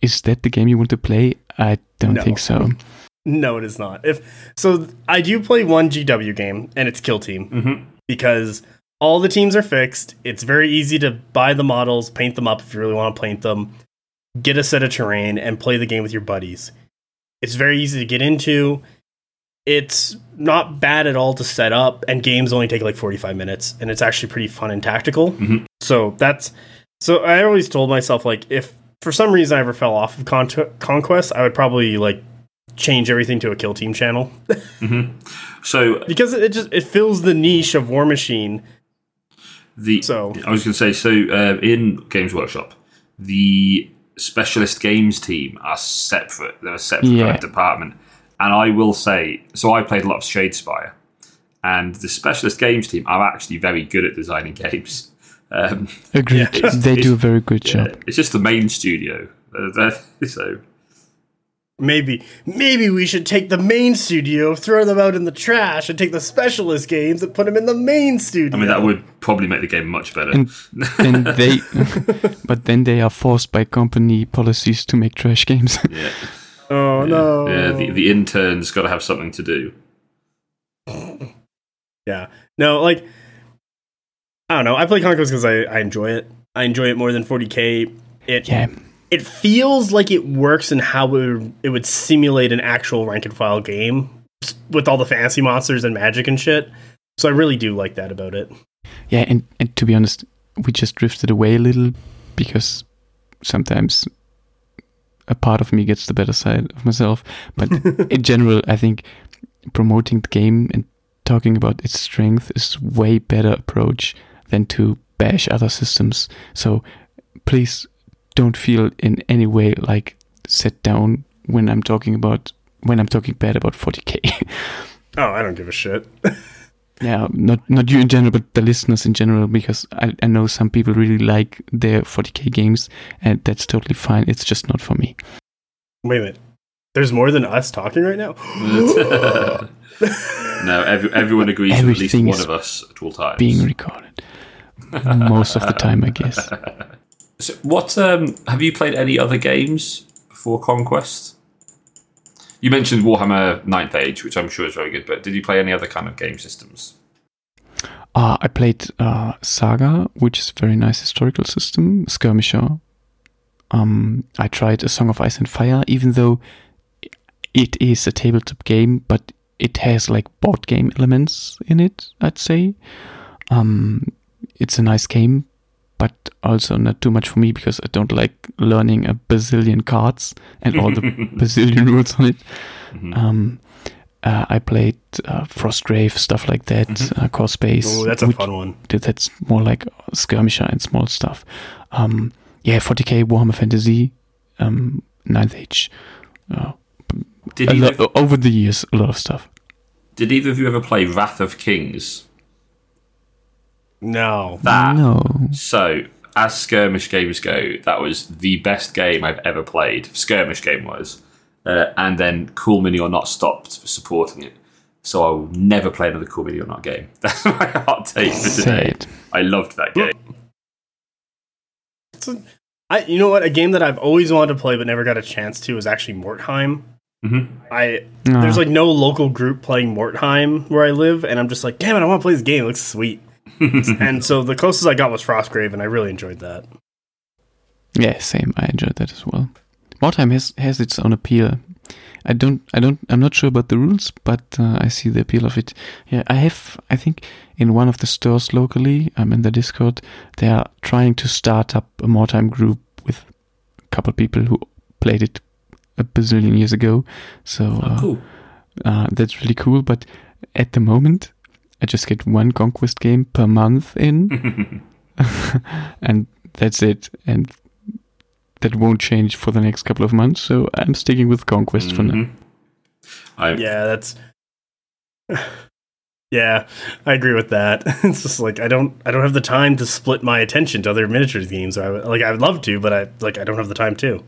Speaker 1: Is that the game you want to play? I don't
Speaker 2: No.
Speaker 1: think so.
Speaker 2: No, it is not. If so, I do play one GW game, and it's Kill Team
Speaker 3: Mhm.
Speaker 2: because all the teams are fixed. It's very easy to buy the models, paint them up if you really want to paint them, get a set of terrain, and play the game with your buddies. It's very easy to get into. It's not bad at all to set up, and games only take like 45 minutes, and it's actually pretty fun and tactical.
Speaker 3: Mhm.
Speaker 2: So that's so I always told myself like if for some reason I ever fell off of Con- Conquest, I would probably like change everything to a kill team channel
Speaker 3: So
Speaker 2: because it just it fills the niche of War Machine.
Speaker 3: the
Speaker 2: So-
Speaker 3: I was going to say so uh, in Games Workshop, the specialist games team are separate. They're a separate
Speaker 1: Yeah.
Speaker 3: department, and I will say so. I played a lot of Shadespire, and the specialist games team are actually very good at designing games. Um,
Speaker 1: Agreed.
Speaker 2: Yeah.
Speaker 1: they do a very good
Speaker 3: yeah,
Speaker 1: job.
Speaker 3: it's just the main studio. Uh, so
Speaker 2: Maybe maybe we should take the main studio, throw them out in the trash, and take the specialist games and put them in the main studio.
Speaker 3: I mean that would probably make the game much better.
Speaker 1: And then they, but then they are forced by company policies to make trash games.
Speaker 3: yeah,
Speaker 2: oh no.
Speaker 3: yeah. The, the intern's got to have something to do.
Speaker 2: Yeah. No, like I don't know. I play Conquest because I, I enjoy it. I enjoy it more than 40k. It
Speaker 1: yeah,
Speaker 2: it feels like it works in how it would, it would simulate an actual rank and file game with all the fancy monsters and magic and shit. So I really do like that about it.
Speaker 1: yeah. And and to be honest, we just drifted away a little because sometimes a part of me gets the better side of myself. But in general, I think promoting the game and talking about its strength is way better approach than to bash other systems. So please don't feel in any way like set down when I'm talking about when I'm talking bad about 40k.
Speaker 2: Oh, I don't give a shit.
Speaker 1: yeah, not not you in general, but the listeners in general, because I, I know some people really like their 40k games, and that's totally fine. It's just not for me.
Speaker 2: Wait a minute. There's more than us talking right now.
Speaker 3: no, every, everyone agrees with at least one of us at all times.
Speaker 1: Being recorded most of the time, I guess.
Speaker 3: So what um, have you played any other games before Conquest? You mentioned Warhammer 9th Age, which I'm sure is very good, but did you play any other kind of game systems?
Speaker 1: Uh, I played uh, Saga, which is a very nice historical system, Skirmisher. Um, I tried A Song of Ice and Fire, even though it is a tabletop game, but it has like board game elements in it, I'd say. Um, it's a nice game, but also not too much for me because I don't like learning a bazillion cards and all the bazillion rules on it.
Speaker 3: Mhm.
Speaker 1: Um, uh, I played uh, Frostgrave, stuff like that,
Speaker 3: Mhm.
Speaker 1: uh, Core Space.
Speaker 2: Oh, that's a
Speaker 1: which-
Speaker 2: fun one.
Speaker 1: that's more like skirmisher and small stuff. Um, yeah, 40k Warhammer Fantasy, um, Ninth Age. Uh,
Speaker 3: Did
Speaker 1: lo- over the years, a lot of stuff.
Speaker 3: did either of you ever play Wrath of Kings?
Speaker 2: No.
Speaker 3: That
Speaker 1: no,
Speaker 3: So, as skirmish games go, that was the best game I've ever played. Skirmish game was, uh, and then Cool Mini or Not stopped for supporting it. So I will never play another Cool Mini or Not game. That's my hot take for today.
Speaker 1: sad.
Speaker 3: I loved that game.
Speaker 2: It's a- I, you know what? A game that I've always wanted to play but never got a chance to is actually Mordheim.
Speaker 3: hmm
Speaker 2: I
Speaker 1: Ah,
Speaker 2: there's like no local group playing Mordheim where I live, and I'm just like, damn it, I want to play this game. It looks sweet. and so the closest I got was Frostgrave, and I really enjoyed that.
Speaker 1: yeah, same. I enjoyed that as well. Wartime has has its own appeal. I don't, I don't, I'm not sure about the rules, but uh, I see the appeal of it. Yeah, I have, I think, in one of the stores locally, I'm in the Discord. They are trying to start up a Mordheim group with a couple people who played it a bazillion years ago. So
Speaker 3: Oh,
Speaker 1: uh,
Speaker 3: cool.
Speaker 1: uh, that's really cool. But at the moment, I just get one conquest game per month in, and that's it. And that won't change for the next couple of months. So I'm sticking with conquest for now.
Speaker 3: Mhm. I,
Speaker 2: Yeah, that's. yeah, I agree with that. It's just like I don't, I don't have the time to split my attention to other miniatures games. I would, like, I would love to, but I like, I don't have the time to.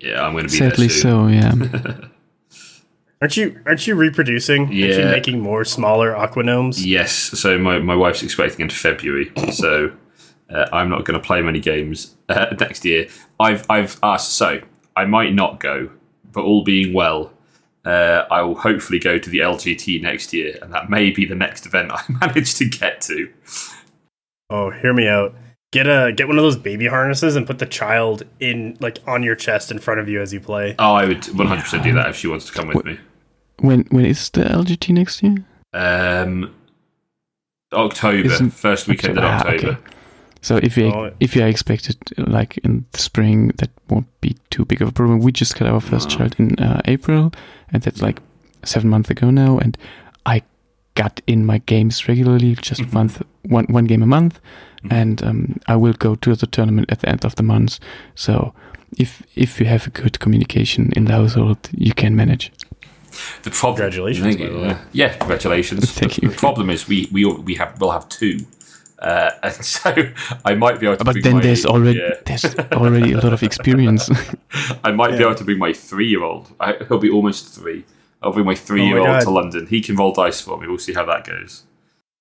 Speaker 3: yeah, I'm going to be
Speaker 1: Sadly,
Speaker 3: there soon.
Speaker 1: so yeah.
Speaker 2: Aren't you? Aren't you reproducing? Aren't you
Speaker 3: Yeah.
Speaker 2: making more smaller aquanomes?
Speaker 3: Yes, so my, my wife's expecting into February, so uh, I'm not going to play many games uh, next year. I've I've asked, so I might not go, but all being well, uh, I will hopefully go to the LGT next year, and that may be the next event I manage to get to.
Speaker 2: Oh, hear me out. Get a get one of those baby harnesses and put the child in like on your chest in front of you as you play.
Speaker 3: Oh, I would 100% do that if she wants to come with me.
Speaker 1: When when is the LGT next year?
Speaker 3: Um, October,
Speaker 1: Isn't-
Speaker 3: first weekend in
Speaker 1: Ah,
Speaker 3: October.
Speaker 1: okay. So if you
Speaker 2: Oh.
Speaker 1: if you are expected like in the spring, that won't be too big of a problem. We just got our first
Speaker 3: No.
Speaker 1: child in uh, April, and that's like seven months ago now. And I got in my games regularly, just
Speaker 3: Mhm.
Speaker 1: month one one game a month,
Speaker 3: Mhm.
Speaker 1: and um, I will go to the tournament at the end of the month. So if if you have a good communication in the household, you can manage.
Speaker 3: The problem,
Speaker 2: Congratulations,
Speaker 3: Thank
Speaker 2: by
Speaker 3: you.
Speaker 2: the way.
Speaker 3: Yeah, congratulations.
Speaker 1: Thank
Speaker 3: the,
Speaker 1: you.
Speaker 3: The problem is we we al- we have we'll have two, uh, and so I might be able to.
Speaker 1: But
Speaker 3: bring
Speaker 1: then
Speaker 3: my-
Speaker 1: there's already
Speaker 3: yeah.
Speaker 1: there's already a lot of experience.
Speaker 3: I might be able to bring my three-year-old. He'll be almost three. I'll bring my three-year-old
Speaker 2: God.
Speaker 3: to London. He can roll dice for me. We'll see how that goes.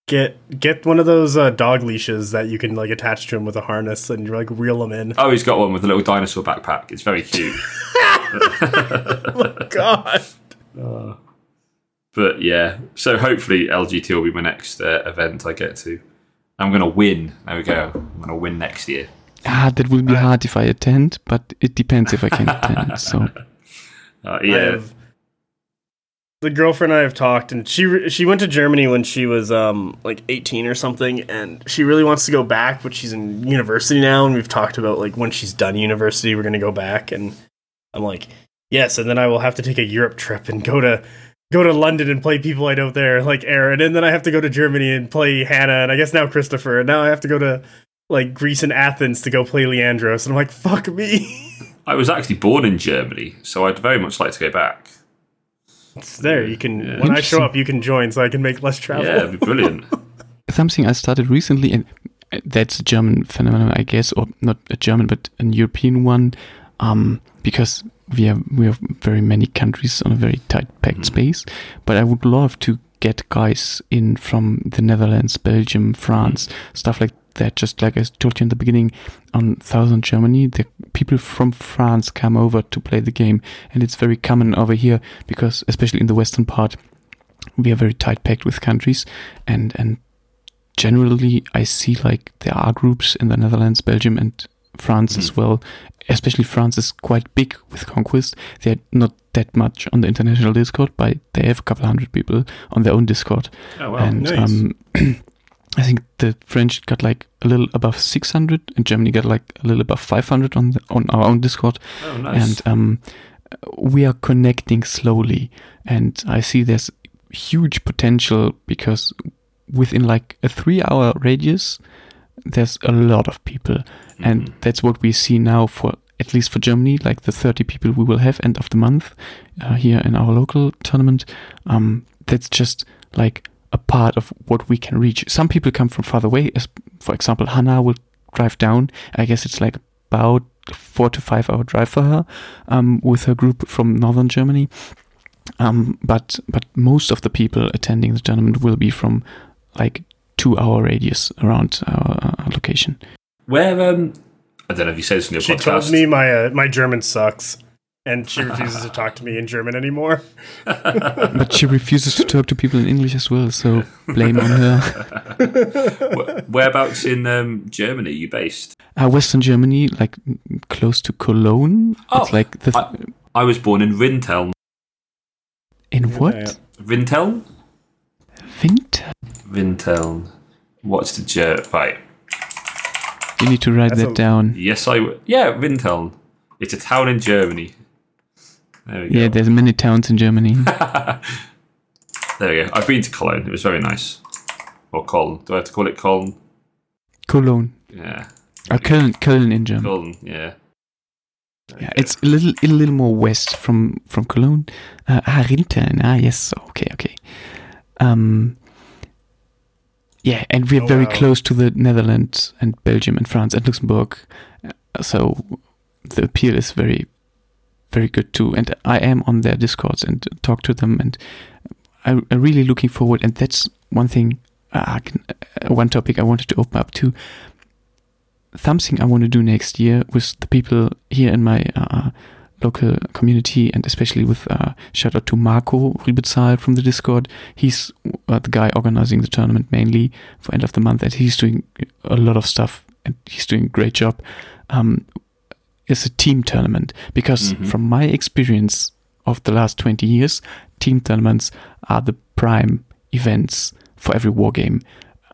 Speaker 2: Get get one of those uh, dog leashes that you can like attach to him with a harness and you like reel him in.
Speaker 3: Oh, he's got one with a little dinosaur backpack. It's very cute.
Speaker 2: oh God.
Speaker 3: But yeah, so hopefully LGT will be my next uh, event I get to. I'm gonna win. There we go. I'm gonna win next year.
Speaker 1: ah, that will be hard if I attend, but it depends if I can attend. So
Speaker 3: Uh, yeah.
Speaker 2: have- the girlfriend and I have talked, and she re- she went to Germany when she was um like eighteen or something, and she really wants to go back, but she's in university now, and we've talked about like when she's done university, we're gonna go back, and I'm like, yes, and then I will have to take a Europe trip and go to go to London and play people I know there, like Aaron, and then I have to go to Germany and play Hannah, and I guess now Christopher, and now I have to go to like Greece and Athens to go play Leandros, and I'm like, fuck me.
Speaker 3: I was actually born in Germany, so I'd very much like to go back.
Speaker 2: It's there. You can
Speaker 3: Yeah.
Speaker 2: when I show up, you can join, so I can make less travel.
Speaker 3: Yeah, it'd be brilliant.
Speaker 1: something I started recently, and uh, that's a German phenomenon, I guess, or not a German, but an European one, um, because we have we have very many countries on a very tight packed
Speaker 3: Mhm.
Speaker 1: space. But I would love to get guys in from the Netherlands, Belgium, France, stuff like that. Just like I told you in the beginning, on Thousand Germany, the people from France come over to play the game, and it's very common over here because, especially in the western part, we are very tight packed with countries, and and generally I see like there are groups in the Netherlands, Belgium, and France as
Speaker 3: Mhm.
Speaker 1: well. Especially France is quite big with Conquest. They're not that much on the international Discord, but they have a couple hundred people on their own Discord.
Speaker 3: Oh wow.
Speaker 1: and
Speaker 2: nice.
Speaker 1: um, I think the French got like a little above 600, and Germany got like a little above 500 on the, on our own Discord
Speaker 3: oh nice.
Speaker 1: and um, we are connecting slowly and i see there's huge potential because within like a three hour radius there's a lot of people and
Speaker 3: Mhm.
Speaker 1: that's what we see now for at least for germany like the 30 people we will have end of the month uh, here in our local tournament um, that's just like a part of what we can reach some people come from farther away as for example hannah will drive down i guess it's like about four to five hour drive for her um, with her group from northern Germany. Um, but but most of the people attending the tournament will be from like two hour radius around our, uh, location.
Speaker 3: Where um, I don't know if you said this in your
Speaker 2: She
Speaker 3: podcast.
Speaker 2: told me my uh, my German sucks, and she refuses to talk to me in German anymore.
Speaker 1: But she refuses to talk to people in English as well, so blame on her.
Speaker 3: Whereabouts in um, Germany are you based?
Speaker 1: Uh, Western Germany, like close to Cologne.
Speaker 3: Oh,
Speaker 1: it's like the th-
Speaker 3: I was born in Rinteln.
Speaker 1: in
Speaker 2: Yeah.
Speaker 1: what
Speaker 3: Rinteln?
Speaker 1: winter?
Speaker 3: Rinteln. What's the Ger? Right.
Speaker 1: You need to write
Speaker 2: That's
Speaker 1: that
Speaker 2: a-
Speaker 1: down.
Speaker 3: Yes, I would. yeah, Rinteln. It's a town in Germany. There we go.
Speaker 1: Yeah, there's many towns in Germany.
Speaker 3: There we go. I've been to Cologne. It was very nice. Or Cologne. Do I have to call it Cologne?
Speaker 1: Cologne.
Speaker 3: Yeah.
Speaker 1: Uh, Köln, Köln in German.
Speaker 3: Cologne. Yeah. There
Speaker 1: Yeah, it's a little, a little more west from from Cologne. Uh, ah, Rinteln. Ah, yes. Okay, okay. Um, yeah, and we're
Speaker 2: Oh,
Speaker 1: very
Speaker 2: wow.
Speaker 1: close to the Netherlands and Belgium and France and Luxembourg, Uh, so the appeal is very, very good too. And I am on their discords and talk to them, and I, I'm really looking forward. And that's one thing. uh, I can, uh, one topic I wanted to open up to something I want to do next year with the people here in my uh, local community, and especially with uh, shout out to Marco Riebezahl from the Discord. He's uh, the guy organizing the tournament mainly for end of the month, and he's doing a lot of stuff, and he's doing a great job. Um, it's a team tournament because,
Speaker 3: Mhm.
Speaker 1: from my experience of the last twenty years, team tournaments are the prime events for every war game.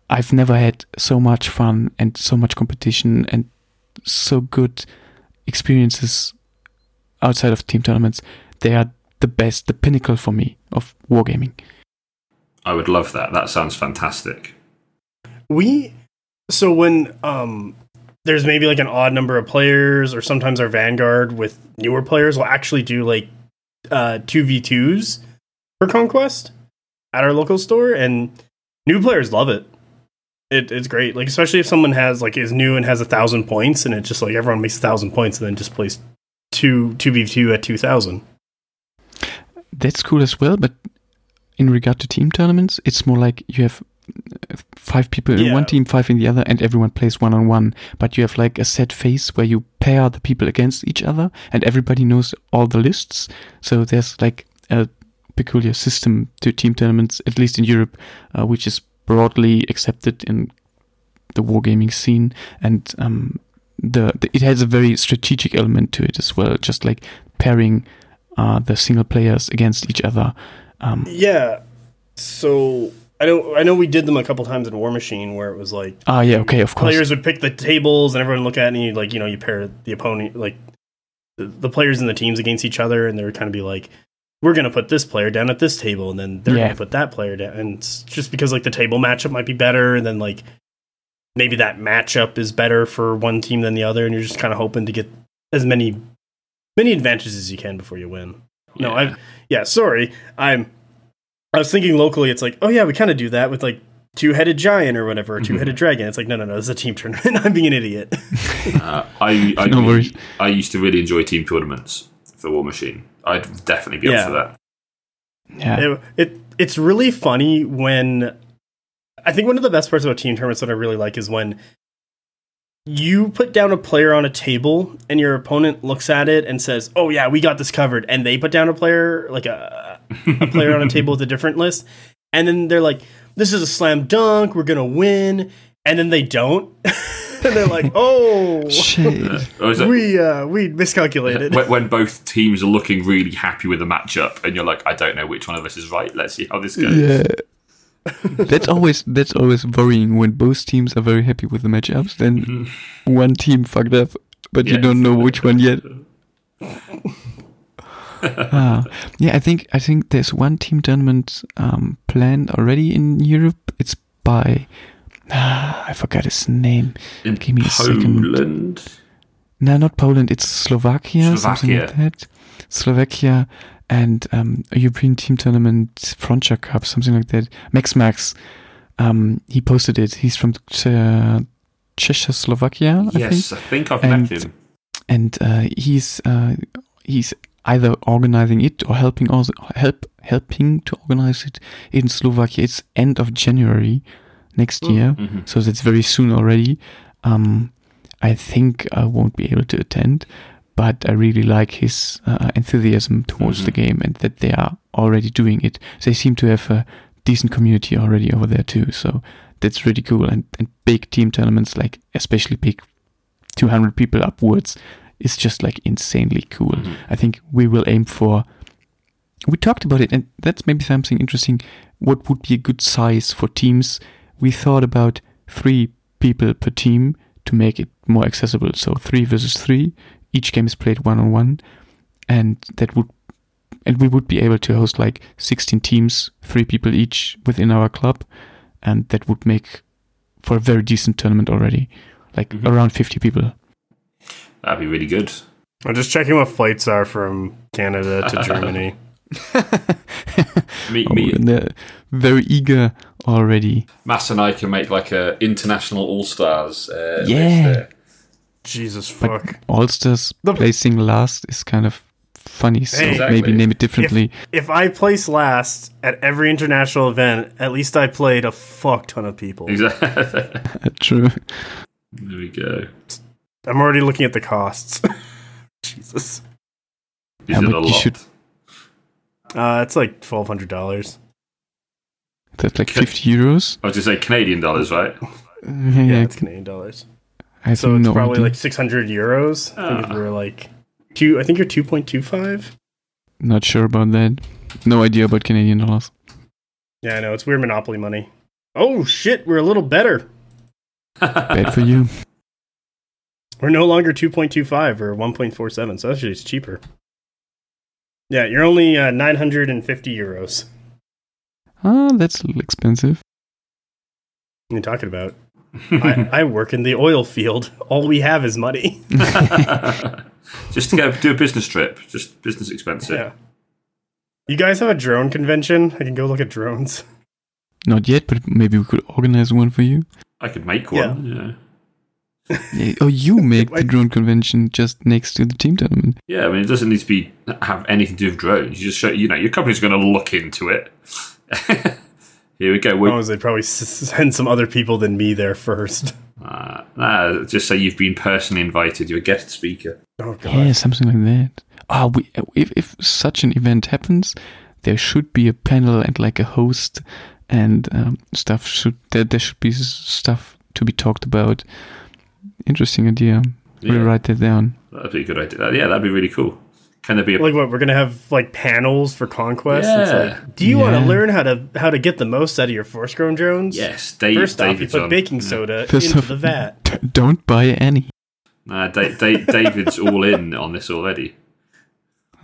Speaker 1: I've never had so much fun and so much competition and so good experiences outside of team tournaments. They are the best, the pinnacle for me of wargaming.
Speaker 3: I would love that. That sounds fantastic.
Speaker 2: We so when um there's maybe like an odd number of players, or sometimes our Vanguard with newer players will actually do like uh two v twos for Conquest at our local store, and new players love it. It, it's great, like especially if someone has like is new and has a thousand points, and it's just like everyone makes a thousand points and then just plays v two at two thousand.
Speaker 1: That's cool as well, but in regard to team tournaments, it's more like you have uh, five people in
Speaker 2: Yeah.
Speaker 1: one team, five in the other, and everyone plays one on one. But you have like a set phase where you pair the people against each other, and everybody knows all the lists. So there's like a peculiar system to team tournaments, at least in Europe, uh, which is broadly accepted in the wargaming scene, and um, the, the it has a very strategic element to it as well, just like pairing uh, the single players against each other. Um,
Speaker 2: Yeah. So I know I know we did them a couple times in War Machine where it was like
Speaker 1: ah, yeah, okay, of course.
Speaker 2: players would pick the tables and everyone would look at it and you like you know you pair the opponent like the, the players and the teams against each other and they would kind of be like we're gonna put this player down at this table and then they're
Speaker 1: Yeah.
Speaker 2: gonna put that player down and it's just because like the table matchup might be better and then like maybe that matchup is better for one team than the other and you're just kind of hoping to get as many many advantages as you can before you win No, I yeah, sorry. I'm I was thinking locally it's like, oh yeah, we kind of do that with like two-headed giant or whatever, or two-headed dragon. It's like, no, no, no, this is a team tournament. I'm being an idiot.
Speaker 3: Uh, I I,
Speaker 1: No worries.
Speaker 3: I used to really enjoy team tournaments for War Machine. I'd definitely be
Speaker 2: Yeah.
Speaker 3: up for that.
Speaker 1: Yeah.
Speaker 2: it, it it's really funny when I think one of the best parts about team tournaments that I really like is when you put down a player on a table and your opponent looks at it and says, "Oh yeah, we got this covered," and they put down a player like a a player on a table with a different list, and then they're like, "This is a slam dunk. We're gonna win," and then they don't, and they're like, "Oh."
Speaker 1: Shit.
Speaker 3: Or is it-
Speaker 2: We uh we miscalculated.
Speaker 3: when, when both teams are looking really happy with the matchup, and you're like, I don't know which one of us is right. Let's see how this goes.
Speaker 1: Yeah. That's always that's always worrying when both teams are very happy with the matchups. Then one team fucked up, but you don't know which one yet. Ah, yeah, I think I think there's one team tournament um, planned already in Europe. It's by ah, I forgot his name.
Speaker 3: In
Speaker 1: Give me a second.
Speaker 3: Poland,
Speaker 1: No, not Poland. It's Slovakia, something like that. Slovakia and um, a European team tournament, Frontier Cup, something like that. Max Max, um, he posted it. He's from uh, Czechoslovakia, I think,
Speaker 3: yes, I think I've
Speaker 1: And-
Speaker 3: met him.
Speaker 1: and uh, he's uh, he's either organizing it or helping also help helping to organize it in Slovakia. It's end of January next
Speaker 2: Mm.
Speaker 1: year.
Speaker 3: Mhm.
Speaker 1: so that's very soon already. Um, I think I won't be able to attend, but I really like his uh, enthusiasm towards the
Speaker 3: Mhm.
Speaker 1: game and that they are already doing it. They seem to have a decent community already over there too, so that's really cool. And, and big team tournaments, like especially big 200 people upwards, is just like insanely cool.
Speaker 3: Mhm.
Speaker 1: I think we will aim for. We talked about it, and that's maybe something interesting. What would be a good size for teams? We thought about three people per team to make it more accessible. So three versus three. Each game is played one on one, and that would, and we would be able to host like 16 teams, three people each within our club, and that would make for a very decent tournament already, like
Speaker 3: Mhm.
Speaker 1: around 50 people.
Speaker 3: That'd be really good.
Speaker 2: I'm just checking what flights are from Canada to Germany.
Speaker 3: Me,
Speaker 1: Oh,
Speaker 3: me,
Speaker 1: and they're very eager already.
Speaker 3: Mass and I can make like a international all stars. Uh,
Speaker 1: Yeah.
Speaker 3: List there.
Speaker 2: Jesus
Speaker 1: But
Speaker 2: fuck.
Speaker 1: Allstars
Speaker 2: The-
Speaker 1: placing last is kind of funny, so
Speaker 3: Exactly.
Speaker 1: maybe name it differently.
Speaker 2: If I place last at every international event, at least I played a fuck ton of people.
Speaker 3: Exactly.
Speaker 1: True.
Speaker 3: there we go.
Speaker 2: I'm already looking at the costs. Jesus.
Speaker 3: Is
Speaker 1: Yeah,
Speaker 3: it a
Speaker 1: you
Speaker 3: lot?
Speaker 1: should-
Speaker 2: Uh, it's like twelve hundred dollars.
Speaker 1: That's like
Speaker 3: Okay.
Speaker 1: 50 euros.
Speaker 3: I was just say Canadian dollars, right?
Speaker 2: Yeah,
Speaker 1: yeah,
Speaker 2: it's Canadian dollars.
Speaker 1: I have
Speaker 2: So it's
Speaker 1: no
Speaker 2: probably
Speaker 1: idea.
Speaker 2: like six hundred euros. I think
Speaker 3: Ah.
Speaker 2: we're like two. I think you're two point two five.
Speaker 1: Not sure about that. No idea about Canadian dollars.
Speaker 2: Yeah, I know it's weird monopoly money. Oh shit, we're a little better.
Speaker 1: Bad for you.
Speaker 2: We're no longer two point two five or one point four seven. So actually, it's cheaper. Yeah, you're only uh, nine hundred and fifty euros.
Speaker 1: Ah, that's a little expensive.
Speaker 2: What are you talking about? I, I work in the oil field. All we have is money.
Speaker 3: just to go do a business trip, just business expensive.
Speaker 2: Yeah. You guys have a drone convention? I can go look at drones.
Speaker 1: Not yet, but maybe we could organize one for you.
Speaker 3: I could make one. Yeah.
Speaker 1: Yeah, oh, you make the drone convention just next to the team tournament.
Speaker 3: Yeah, I mean, it doesn't need to be have anything to do with drones. You just show, you know, your company's going to look into it. Here we go. We,
Speaker 2: Oh, they'd probably send some other people than me there first.
Speaker 3: uh, uh, just say you've been personally invited. You're a guest speaker.
Speaker 2: Oh god.
Speaker 1: Yeah, something like that. Ah, we if if such an event happens, there should be a panel and like a host and um, stuff. Should there there should be stuff to be talked about. Interesting idea.
Speaker 3: Yeah,
Speaker 1: We'll write that down.
Speaker 3: that'd be a good idea. Yeah, that'd be really cool. Can there be a
Speaker 2: Like what? We're gonna have like panels for conquest. It's
Speaker 3: Yeah.
Speaker 2: like, do you want to learn how to how to get the most out of your force grown drones?
Speaker 3: yes? Dave,
Speaker 2: First off, you put
Speaker 3: on.
Speaker 2: baking soda
Speaker 1: First
Speaker 2: into
Speaker 1: off-
Speaker 2: the vat.
Speaker 1: D- don't buy any.
Speaker 3: Nah, da- da- David's all in on this already.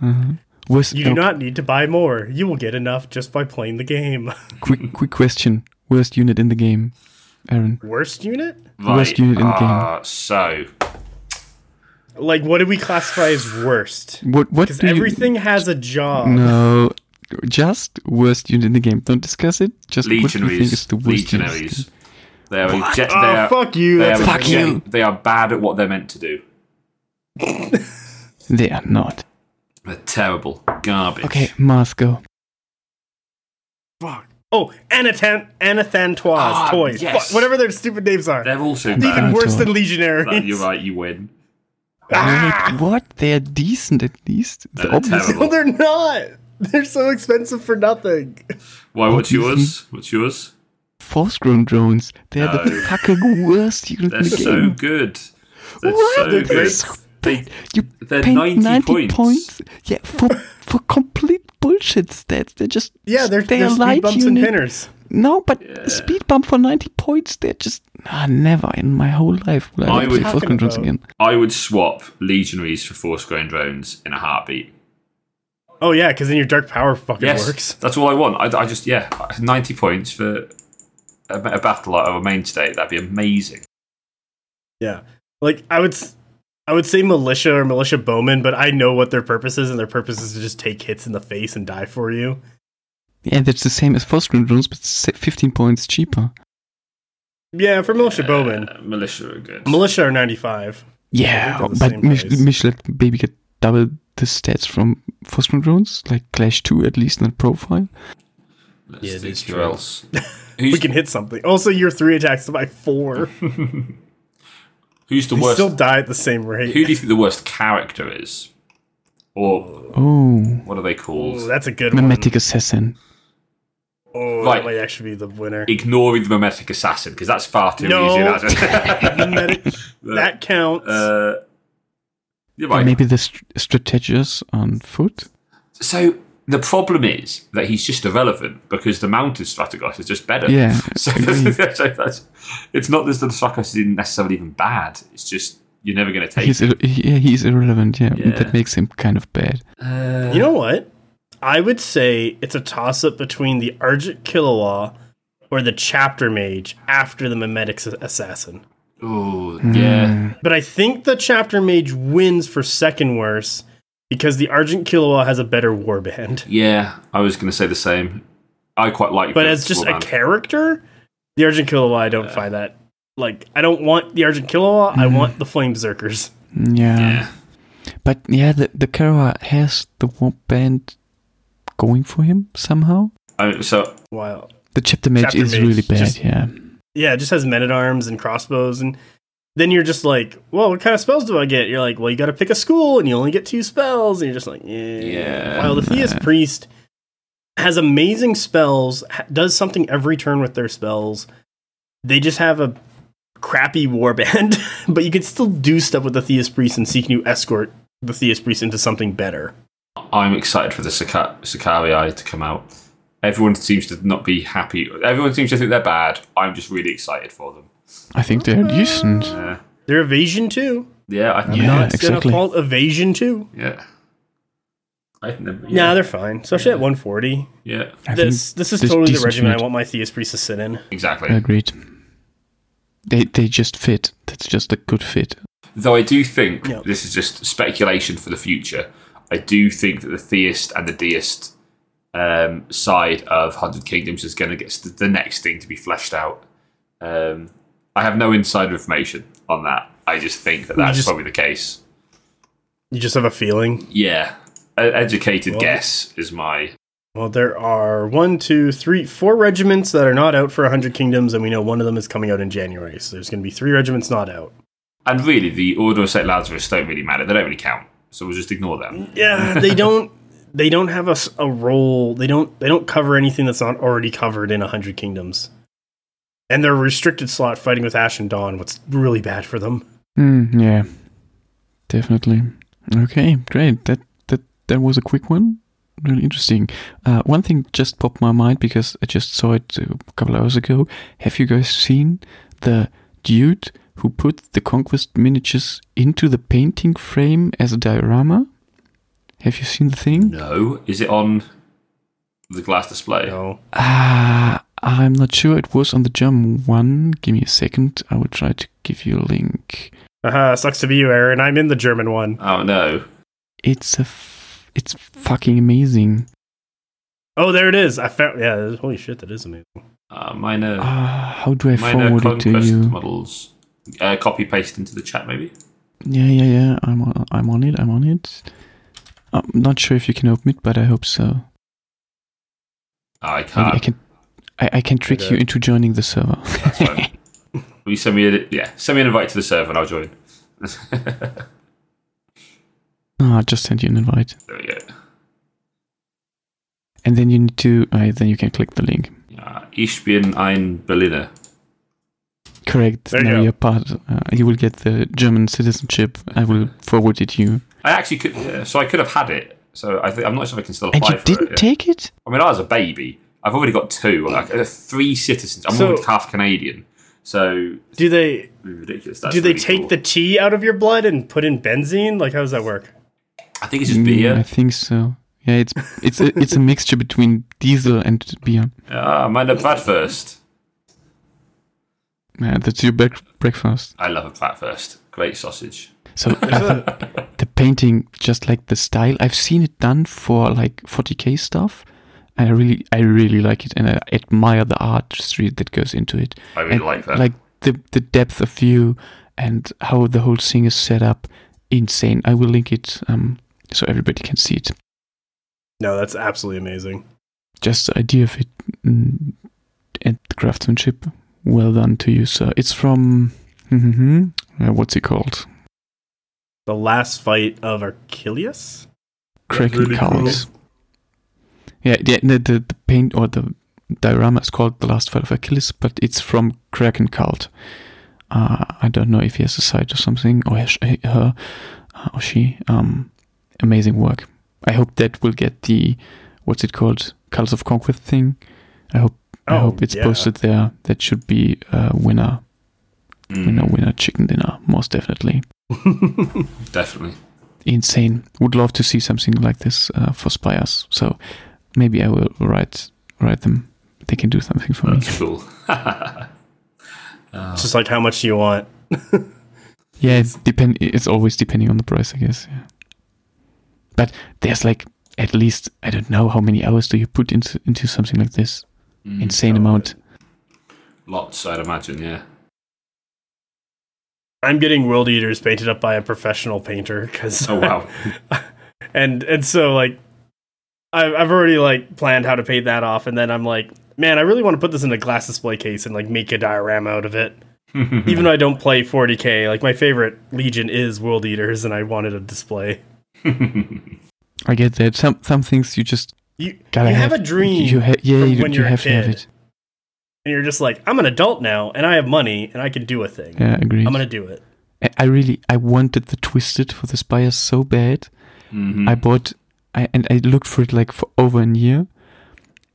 Speaker 1: Uh-huh. Worst,
Speaker 2: You do
Speaker 1: oh,
Speaker 2: not need to buy more. You will get enough just by playing the game.
Speaker 1: quick quick question. Worst unit in the game, Aaron.
Speaker 2: Worst unit?
Speaker 3: Right.
Speaker 1: Worst unit in the game.
Speaker 3: uh, So
Speaker 2: Like, what do we classify as worst?
Speaker 1: What what
Speaker 2: Because
Speaker 1: do you-
Speaker 2: everything has a job.
Speaker 1: No, just worst unit in the game. Don't discuss it. Just what do you think
Speaker 3: Legionaries.
Speaker 1: the worst?
Speaker 3: Legionaries. They are, reject- they
Speaker 2: Oh,
Speaker 3: are
Speaker 2: fuck you.
Speaker 3: They are,
Speaker 1: Fuck
Speaker 3: reject-
Speaker 1: you.
Speaker 3: They are bad at what they're meant to do.
Speaker 1: They are not.
Speaker 3: They're terrible. Garbage.
Speaker 1: Okay, Moscow.
Speaker 2: fuck. Oh, Anathan Anathantoise
Speaker 3: Ah,
Speaker 2: toys.
Speaker 3: yes.
Speaker 2: Whatever their stupid names are.
Speaker 3: They're also
Speaker 2: Even worse than
Speaker 1: Toy.
Speaker 2: Legionaries.
Speaker 3: But You're right, you win.
Speaker 2: Ah!
Speaker 1: Wait, what? They are decent at least.
Speaker 3: They're
Speaker 1: The obvious-
Speaker 3: terrible.
Speaker 2: No, they're not. They're so expensive for nothing.
Speaker 3: Why, what's
Speaker 1: do you
Speaker 3: yours? What's yours?
Speaker 1: Force-grown drones. They are the fucking worst unit
Speaker 3: They're so
Speaker 1: game.
Speaker 3: good. They're
Speaker 1: What?
Speaker 3: so
Speaker 2: They're
Speaker 3: good.
Speaker 2: great.
Speaker 3: They,
Speaker 1: You
Speaker 3: they're
Speaker 1: paint
Speaker 3: 90,
Speaker 1: 90,
Speaker 3: points.
Speaker 1: Yeah, for for complete bullshit stats. They're just
Speaker 2: Yeah, they're,
Speaker 1: they
Speaker 2: they're
Speaker 1: are
Speaker 2: speed
Speaker 1: light
Speaker 2: bumps and
Speaker 1: unit.
Speaker 2: pinners.
Speaker 1: No, but
Speaker 3: Yeah.
Speaker 1: speed bump for 90 points, they're just ah, never in my whole life will I,
Speaker 3: I
Speaker 1: ever
Speaker 3: would-
Speaker 1: play Force-grown drones again.
Speaker 3: I would swap Legionaries for Force Grown Drones in a heartbeat.
Speaker 2: Oh yeah, because then your dark power fucking
Speaker 3: Yes,
Speaker 2: works.
Speaker 3: that's all I want. I, I just, yeah, 90 points for a, a battle like a main state. That'd be amazing.
Speaker 2: Yeah, like I would, s- I would say militia or militia bowmen, but I know what their purpose is, and their purpose is to just take hits in the face and die for you.
Speaker 1: Yeah, that's the same as Force-grown drones, but 15 points cheaper.
Speaker 2: Yeah, for militia bowmen,
Speaker 3: Uh, militia are good.
Speaker 2: militia are ninety five.
Speaker 1: Yeah, but
Speaker 2: same
Speaker 1: Mich-
Speaker 2: price.
Speaker 1: Mich let maybe get double the stats from Force-grown drones, like Clash 2 at least in the profile.
Speaker 3: Let's
Speaker 2: Yeah, it
Speaker 3: think
Speaker 2: is
Speaker 3: who
Speaker 2: true.
Speaker 3: else?
Speaker 2: We can hit something. Also, your three attacks by four.
Speaker 3: who's the
Speaker 2: They
Speaker 3: worst?
Speaker 2: still die at the same rate.
Speaker 3: Who do you think the worst character is? Or
Speaker 1: Oh,
Speaker 3: what are they called?
Speaker 2: Ooh, that's a good
Speaker 1: Mimetic
Speaker 2: one.
Speaker 1: Assassin.
Speaker 2: Oh,
Speaker 3: Right.
Speaker 2: that might actually be the winner.
Speaker 3: Ignoring the mimetic assassin because that's far too
Speaker 2: No.
Speaker 3: easy. That's
Speaker 2: Mimetic- that counts.
Speaker 3: Uh, you're right.
Speaker 1: maybe the st- strategist on foot.
Speaker 3: So the problem is that he's just irrelevant because the mounted Strategos is just better.
Speaker 1: Yeah,
Speaker 3: So, so that's, it's not that the Strategos isn't necessarily even bad. It's just you're never going to take.
Speaker 1: He's
Speaker 3: it.
Speaker 1: ir- yeah, he's irrelevant. Yeah,
Speaker 3: Yeah.
Speaker 1: that makes him kind of bad.
Speaker 3: Uh,
Speaker 2: You know what? I would say it's a toss up between the Ardent Kerux or the Chapter Mage after the Mimetic Assassin.
Speaker 3: Oh yeah.
Speaker 2: But I think the Chapter Mage wins for second worst because the Ardent Kerux has a better warband.
Speaker 3: Yeah, I was going to say the same. I quite like,
Speaker 2: But as just a character, the Ardent Kerux, I don't find that. Like, I don't want the Ardent Kerux, I hmm. want the Flame Berserkers.
Speaker 1: Yeah.
Speaker 3: yeah.
Speaker 1: But yeah, the the Kara has the warp band going for him somehow.
Speaker 3: I, so
Speaker 2: Wow.
Speaker 1: The chapter mage
Speaker 2: Chapter
Speaker 1: is
Speaker 2: mage
Speaker 1: really bad.
Speaker 2: just-
Speaker 1: yeah.
Speaker 2: Yeah, it just has men at arms and crossbows, and then you're just like, well, what kind of spells do I get? You're like, well, you got to pick a school, and you only get two spells, and you're just like, yeah.
Speaker 3: Yeah.
Speaker 2: While the Theist priest has amazing spells, does something every turn with their spells. They just have a crappy warband, but you can still do stuff with the Theist priest and seek new escort the Theist priest into something better.
Speaker 3: I'm excited for the Sika- Sicarii to come out. Everyone seems to not be happy. Everyone seems to think they're bad. I'm just really excited for them.
Speaker 1: I think they're decent.
Speaker 3: Uh,
Speaker 2: Their evasion too.
Speaker 3: yeah, I think
Speaker 1: Yeah,
Speaker 2: Not
Speaker 1: exactly.
Speaker 2: gonna fault evasion too.
Speaker 3: yeah. I think they're,
Speaker 2: Yeah,
Speaker 3: yeah.
Speaker 2: they're fine. Especially at 140.
Speaker 3: yeah,
Speaker 1: I
Speaker 2: this this is totally the
Speaker 1: decent
Speaker 2: regimen I want my Theist priest to sit in.
Speaker 3: exactly.
Speaker 1: Agreed. They they just fit. That's just a good fit.
Speaker 3: Though I do think
Speaker 2: Yeah.
Speaker 3: this is just speculation for the future. I do think that the theist and the deist um, side of Hundred Kingdoms is going to get the next thing to be fleshed out. Um, I have no insider information on that. I just think that that's
Speaker 2: just-
Speaker 3: probably the case.
Speaker 2: You just have a feeling.
Speaker 3: Yeah, an educated
Speaker 2: Well-
Speaker 3: guess is my.
Speaker 2: Well, there are one, two, three, four regiments that are not out for 100 Kingdoms, and we know one of them is coming out in January. So there's going to be three regiments not out.
Speaker 3: And really, the Order of St. Lazarus don't really matter. They don't really count. So we'll just ignore them.
Speaker 2: Yeah, they don't. They don't have a role. They don't. They don't cover anything that's not already covered in 100 Kingdoms. And they're restricted slot fighting with Ashen Dawn. What's really bad for them.
Speaker 1: Mm, yeah, definitely. Okay, great. That that that was a quick one. Really interesting. Uh, one thing just popped my mind because I just saw it a couple hours ago. Have you guys seen the dude who put the conquest miniatures into the painting frame as a diorama? Have you seen the thing?
Speaker 3: No, is it on the glass display?
Speaker 2: No.
Speaker 1: Ah, I'm not sure. It was on the German one. Give me a second. I will try to give you a link.
Speaker 2: Uh, sucks to be you, Aaron. I'm in the German one.
Speaker 3: Oh no.
Speaker 1: It's a, f- it's fucking amazing.
Speaker 2: Oh, there it is. I found. Yeah, holy shit, that is amazing.
Speaker 3: Uh, minor,
Speaker 1: Uh, how do I
Speaker 3: minor
Speaker 1: forward it to
Speaker 3: conquest
Speaker 1: you?
Speaker 3: models. Uh, copy paste into the chat, maybe.
Speaker 1: Yeah, yeah, yeah. I'm on, I'm on it. I'm on it. I'm not sure if you can open it, but I hope so.
Speaker 3: I can't.
Speaker 1: I can. I, I can trick
Speaker 2: Okay.
Speaker 1: you into joining the server.
Speaker 3: That's fine. Will you send me a yeah? Send me an invite to the server and I'll join.
Speaker 1: oh, I just sent you an invite,
Speaker 3: there we go.
Speaker 1: and then you need to. Uh, then you can click the link.
Speaker 3: Uh, ich bin ein Berliner.
Speaker 1: Correct.
Speaker 2: There you
Speaker 1: now
Speaker 2: go.
Speaker 1: you're part. Uh, you will get the German citizenship. I will forward it to you.
Speaker 3: I actually could, yeah, so I could have had it. So I think I'm not sure if I can still apply.
Speaker 1: And you
Speaker 3: for
Speaker 1: didn't
Speaker 3: it. yeah.
Speaker 1: take it?
Speaker 3: I mean, I was a baby. I've already got two, like uh, three citizens. I'm
Speaker 2: So-
Speaker 3: already half Canadian, so
Speaker 2: Do they
Speaker 3: ridiculous. That's
Speaker 2: do they
Speaker 3: really
Speaker 2: take
Speaker 3: cool.
Speaker 2: the tea out of your blood and put in benzene? Like, how does that work?
Speaker 3: I think it's just
Speaker 1: Mm, I think so. Yeah, it's it's a, it's a mixture between diesel and beer.
Speaker 3: Ah, meine Bratwurst.
Speaker 1: Yeah, that's your bec- breakfast.
Speaker 3: I love a Bratwurst. Great sausage.
Speaker 1: So the painting, just like the style, I've seen it done for like 40k stuff, and I really, I really like it, and I admire the artistry that goes into it,
Speaker 3: I really
Speaker 1: and
Speaker 3: like that.
Speaker 1: like the the depth of view and how the whole thing is set up, insane. I will link it um so everybody can see it.
Speaker 2: No, that's absolutely amazing.
Speaker 1: Just the idea of it mm, and the craftsmanship, well done to you, sir. It's from uh, what's it called?
Speaker 2: The last fight of Achilles.
Speaker 1: Kraken
Speaker 3: really
Speaker 1: Cult.
Speaker 3: cool.
Speaker 1: Yeah, the, the the the paint or the diorama is called The Last Fight of Achilles, but it's from Kraken Cult. Uh, I don't know if he has a site or something, or he- he- her, uh, or she. Um, amazing work. I hope that will get the what's it called, Cults of Conquest thing. I hope I
Speaker 2: Oh,
Speaker 1: hope it's
Speaker 2: yeah.
Speaker 1: posted there. That should be a winner,
Speaker 3: Mm,
Speaker 1: winner, winner, chicken dinner, most definitely.
Speaker 3: Definitely.
Speaker 1: insane. Would love to see something like this uh, for Spires. So maybe I will write write them. They can do something for me.
Speaker 3: That's cool.
Speaker 2: It's just like how much do you want?
Speaker 1: Yeah, it's depend. It's always depending on the price, I guess. Yeah. But there's like at least I don't know how many hours do you put into into something like this?
Speaker 3: Mm,
Speaker 1: Insane amount.
Speaker 3: Lots, I'd imagine. Yeah.
Speaker 2: I'm getting World Eaters painted up by a professional painter because
Speaker 3: Oh wow.
Speaker 2: and and so like I've I've already like planned how to pay that off, and then I'm like, man, I really want to put this in a glass display case and like make a diorama out of it. Even though I don't play 40k, like my favorite Legion is World Eaters, and I wanted a display.
Speaker 1: I get that. Some some things you just
Speaker 2: You,
Speaker 1: gotta
Speaker 2: you have,
Speaker 1: have,
Speaker 2: a dream,
Speaker 1: You ha- yeah,
Speaker 2: from
Speaker 1: you,
Speaker 2: when
Speaker 1: you
Speaker 2: you're a
Speaker 1: have to have
Speaker 2: kid.
Speaker 1: it.
Speaker 2: and you're just like, I'm an adult now, and I have money, and I can do a thing.
Speaker 1: Yeah, agreed.
Speaker 2: I'm gonna do it.
Speaker 1: I- I really I wanted the twisted for the Spires so bad.
Speaker 3: Mhm.
Speaker 1: I bought I and I looked for it like for over a year,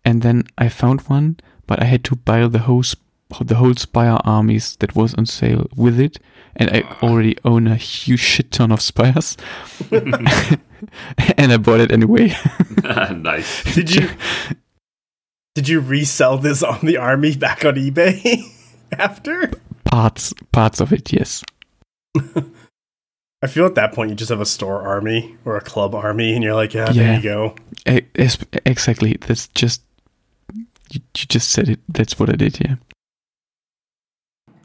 Speaker 1: and then I found one, but I had to buy the whole sp- the whole Spire armies that was on sale with it, and I already own a huge shit ton of Spires, and I bought it anyway.
Speaker 3: nice.
Speaker 2: Did you did you resell this on the army back on eBay after?
Speaker 1: parts parts of it, yes.
Speaker 2: I feel at that point you just have a store army or a club army, and you're like, yeah,
Speaker 1: Yeah.
Speaker 2: there you go.
Speaker 1: Exactly. That's just you, you just said it. That's what I did. Yeah.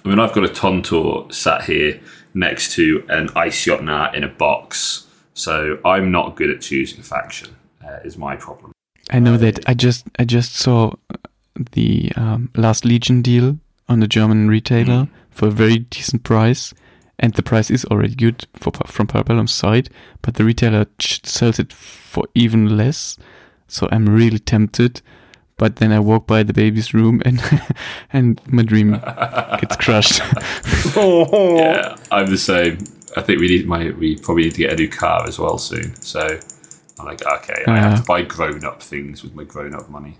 Speaker 3: I mean, I've got a Tontorr sat here next to an Ice Yacht in a box, so I'm not good at choosing a faction. Uh, is my problem.
Speaker 1: I know that. I just I just saw the um, last Legion deal on the German retailer for a very decent price, and the price is already good for from Para Bellum's side, but the retailer ch- sells it for even less. So I'm really tempted, but then I walk by the baby's room and and my dream gets crushed.
Speaker 2: Oh,
Speaker 3: Yeah, I'm the same. I think we need my we probably need to get a new car as well soon. So I'm like, okay, I have to buy grown up things with my grown up money.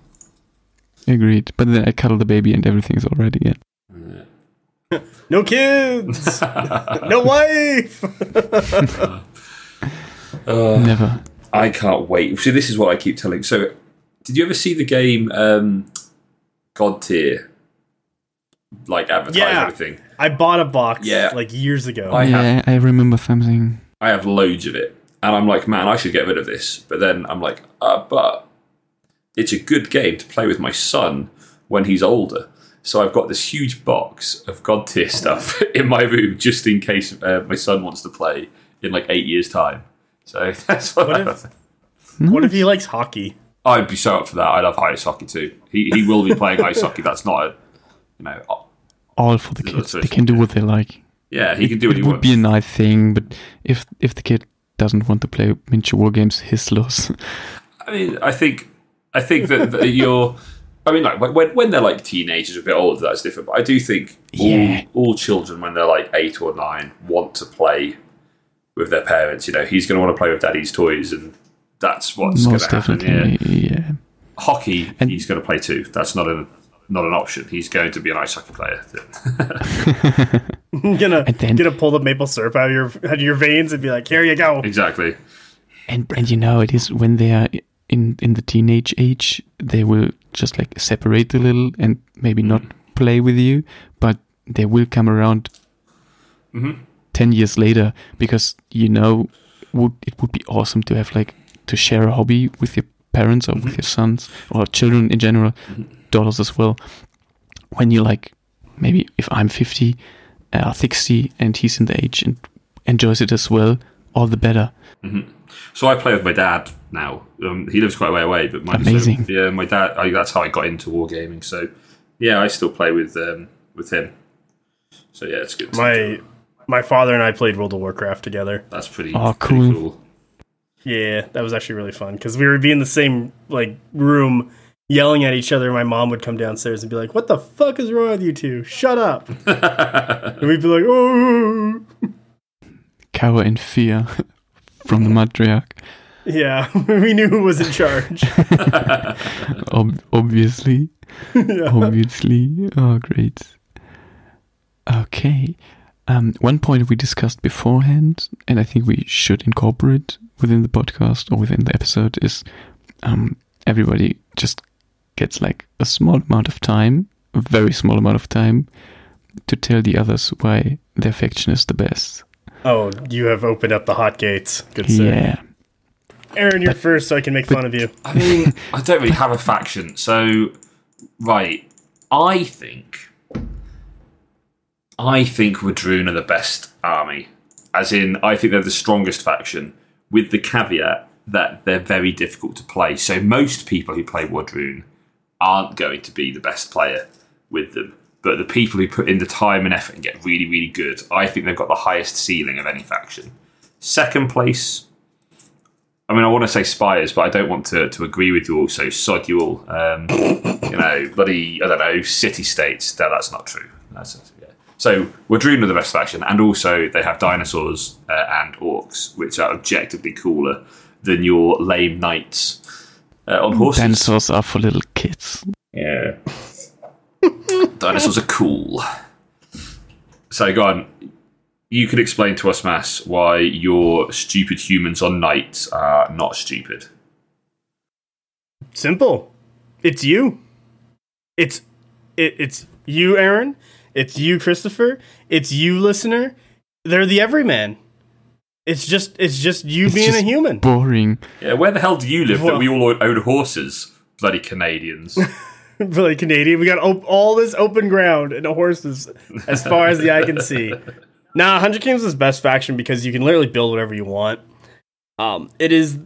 Speaker 1: Agreed. But then I cuddle the baby and everything's all right again.
Speaker 2: no kids, no wife.
Speaker 1: uh, Never.
Speaker 3: I can't wait. See, this is what I keep telling. So, did you ever see the game um, God Tier? Like advertise
Speaker 2: Yeah.
Speaker 3: everything.
Speaker 2: I bought a box
Speaker 3: Yeah.
Speaker 2: like years ago.
Speaker 3: I have-
Speaker 1: yeah, I remember something.
Speaker 3: I have loads of it, and I'm like, man, I should get rid of this. But then I'm like, uh, but it's a good game to play with my son when he's older. So I've got this huge box of God tier stuff in my room just in case uh, my son wants to play in like eight years' time. So that's what,
Speaker 2: What if- what if he likes hockey?
Speaker 3: I'd be so up for that. I love ice hockey too. He he will be playing ice hockey. That's not a you know. uh,
Speaker 1: All for the kids. They can do what they like.
Speaker 3: Yeah, he can do what he wants.
Speaker 1: it would be a nice thing, but if if the kid doesn't want to play miniature war games, his loss.
Speaker 3: I mean, I think, I think that, that you're. I mean, like when when they're like teenagers, a bit older, that's different. But I do think
Speaker 1: Yeah.
Speaker 3: all, all children, when they're like eight or nine, want to play with their parents. You know, he's going to want to play with daddy's toys, and that's what's going to happen. Yeah,
Speaker 1: definitely, yeah.
Speaker 3: hockey,
Speaker 1: And-
Speaker 3: he's going to play too. That's not a not an option. He's going to be an ice hockey player.
Speaker 2: gonna
Speaker 1: And then-
Speaker 2: gonna pull the maple syrup out of your out of your veins and be like, here you go.
Speaker 3: exactly.
Speaker 1: And and you know it is when they are in in the teenage age, they will just like separate a little and maybe not play with you, but they will come around
Speaker 3: Mhm.
Speaker 1: ten years later because you know would it would be awesome to have like to share a hobby with your parents or with your sons or children in general, daughters as well. When you like maybe if I'm fifty, uh, sixty, and he's in the age and enjoys it as well, all the better.
Speaker 3: So I play with my dad now. Um, he lives quite a way away, but my
Speaker 1: Amazing.
Speaker 3: So, yeah, my dad. I, that's how I got into wargaming. So yeah, I still play with um, with him. So yeah, it's good.
Speaker 2: My my father and I played World of Warcraft together.
Speaker 3: that's pretty.
Speaker 1: Oh,
Speaker 3: pretty
Speaker 1: cool.
Speaker 2: Yeah, that was actually really fun because we would be in the same like room yelling at each other. My mom would come downstairs and be like, "What the fuck is wrong with you two? Shut up!" and we'd be like, "Oh,
Speaker 1: cower in fear from the matriarch.
Speaker 2: yeah." we knew who was in charge.
Speaker 1: Ob- obviously,
Speaker 2: yeah.
Speaker 1: obviously. Oh, great. Okay. Um, one point we discussed beforehand, and I think we should incorporate within the podcast or within the episode, is um, everybody just gets like a small amount of time, a very small amount of time, to tell the others why their faction is the best.
Speaker 2: Oh, you have opened up the hot gates. Good sir.
Speaker 1: Yeah.
Speaker 2: Aaron, you're first, so I can make fun of you.
Speaker 3: I mean, I don't really have a faction. So right, I think I think W'adrhŭn are the best army. As in, I think they're the strongest faction, with the caveat that they're very difficult to play. So most people who play W'adrhŭn aren't going to be the best player with them. But the people who put in the time and effort and get really, really good, I think they've got the highest ceiling of any faction. Second place, I mean, I want to say Spires, but I don't want to, to agree with you all. So sod you all. Um, you know, bloody, I don't know, city states. No, that's not true. That's. So W'adrhŭn are drunken of the best faction, and also they have dinosaurs uh, and orcs, which are objectively cooler than your lame knights uh, on horses.
Speaker 1: Dinosaurs are for little kids.
Speaker 3: Yeah. Dinosaurs are cool. So go on. You could explain to us, Mass, why your stupid humans on knights are not stupid.
Speaker 2: Simple. It's you. It's it, it's you, Aaron. It's you, Christopher. It's you, listener. They're the everyman. It's just it's just you
Speaker 1: It's
Speaker 2: being a
Speaker 1: just
Speaker 2: human.
Speaker 3: Yeah,
Speaker 1: Boring.
Speaker 3: where the hell do you live that we all own horses? Bloody Canadians.
Speaker 2: really Canadian. We got op- all this open ground and horses as far as the eye can see. Nah, Hundred Kings is best faction because you can literally build whatever you want. Um, it is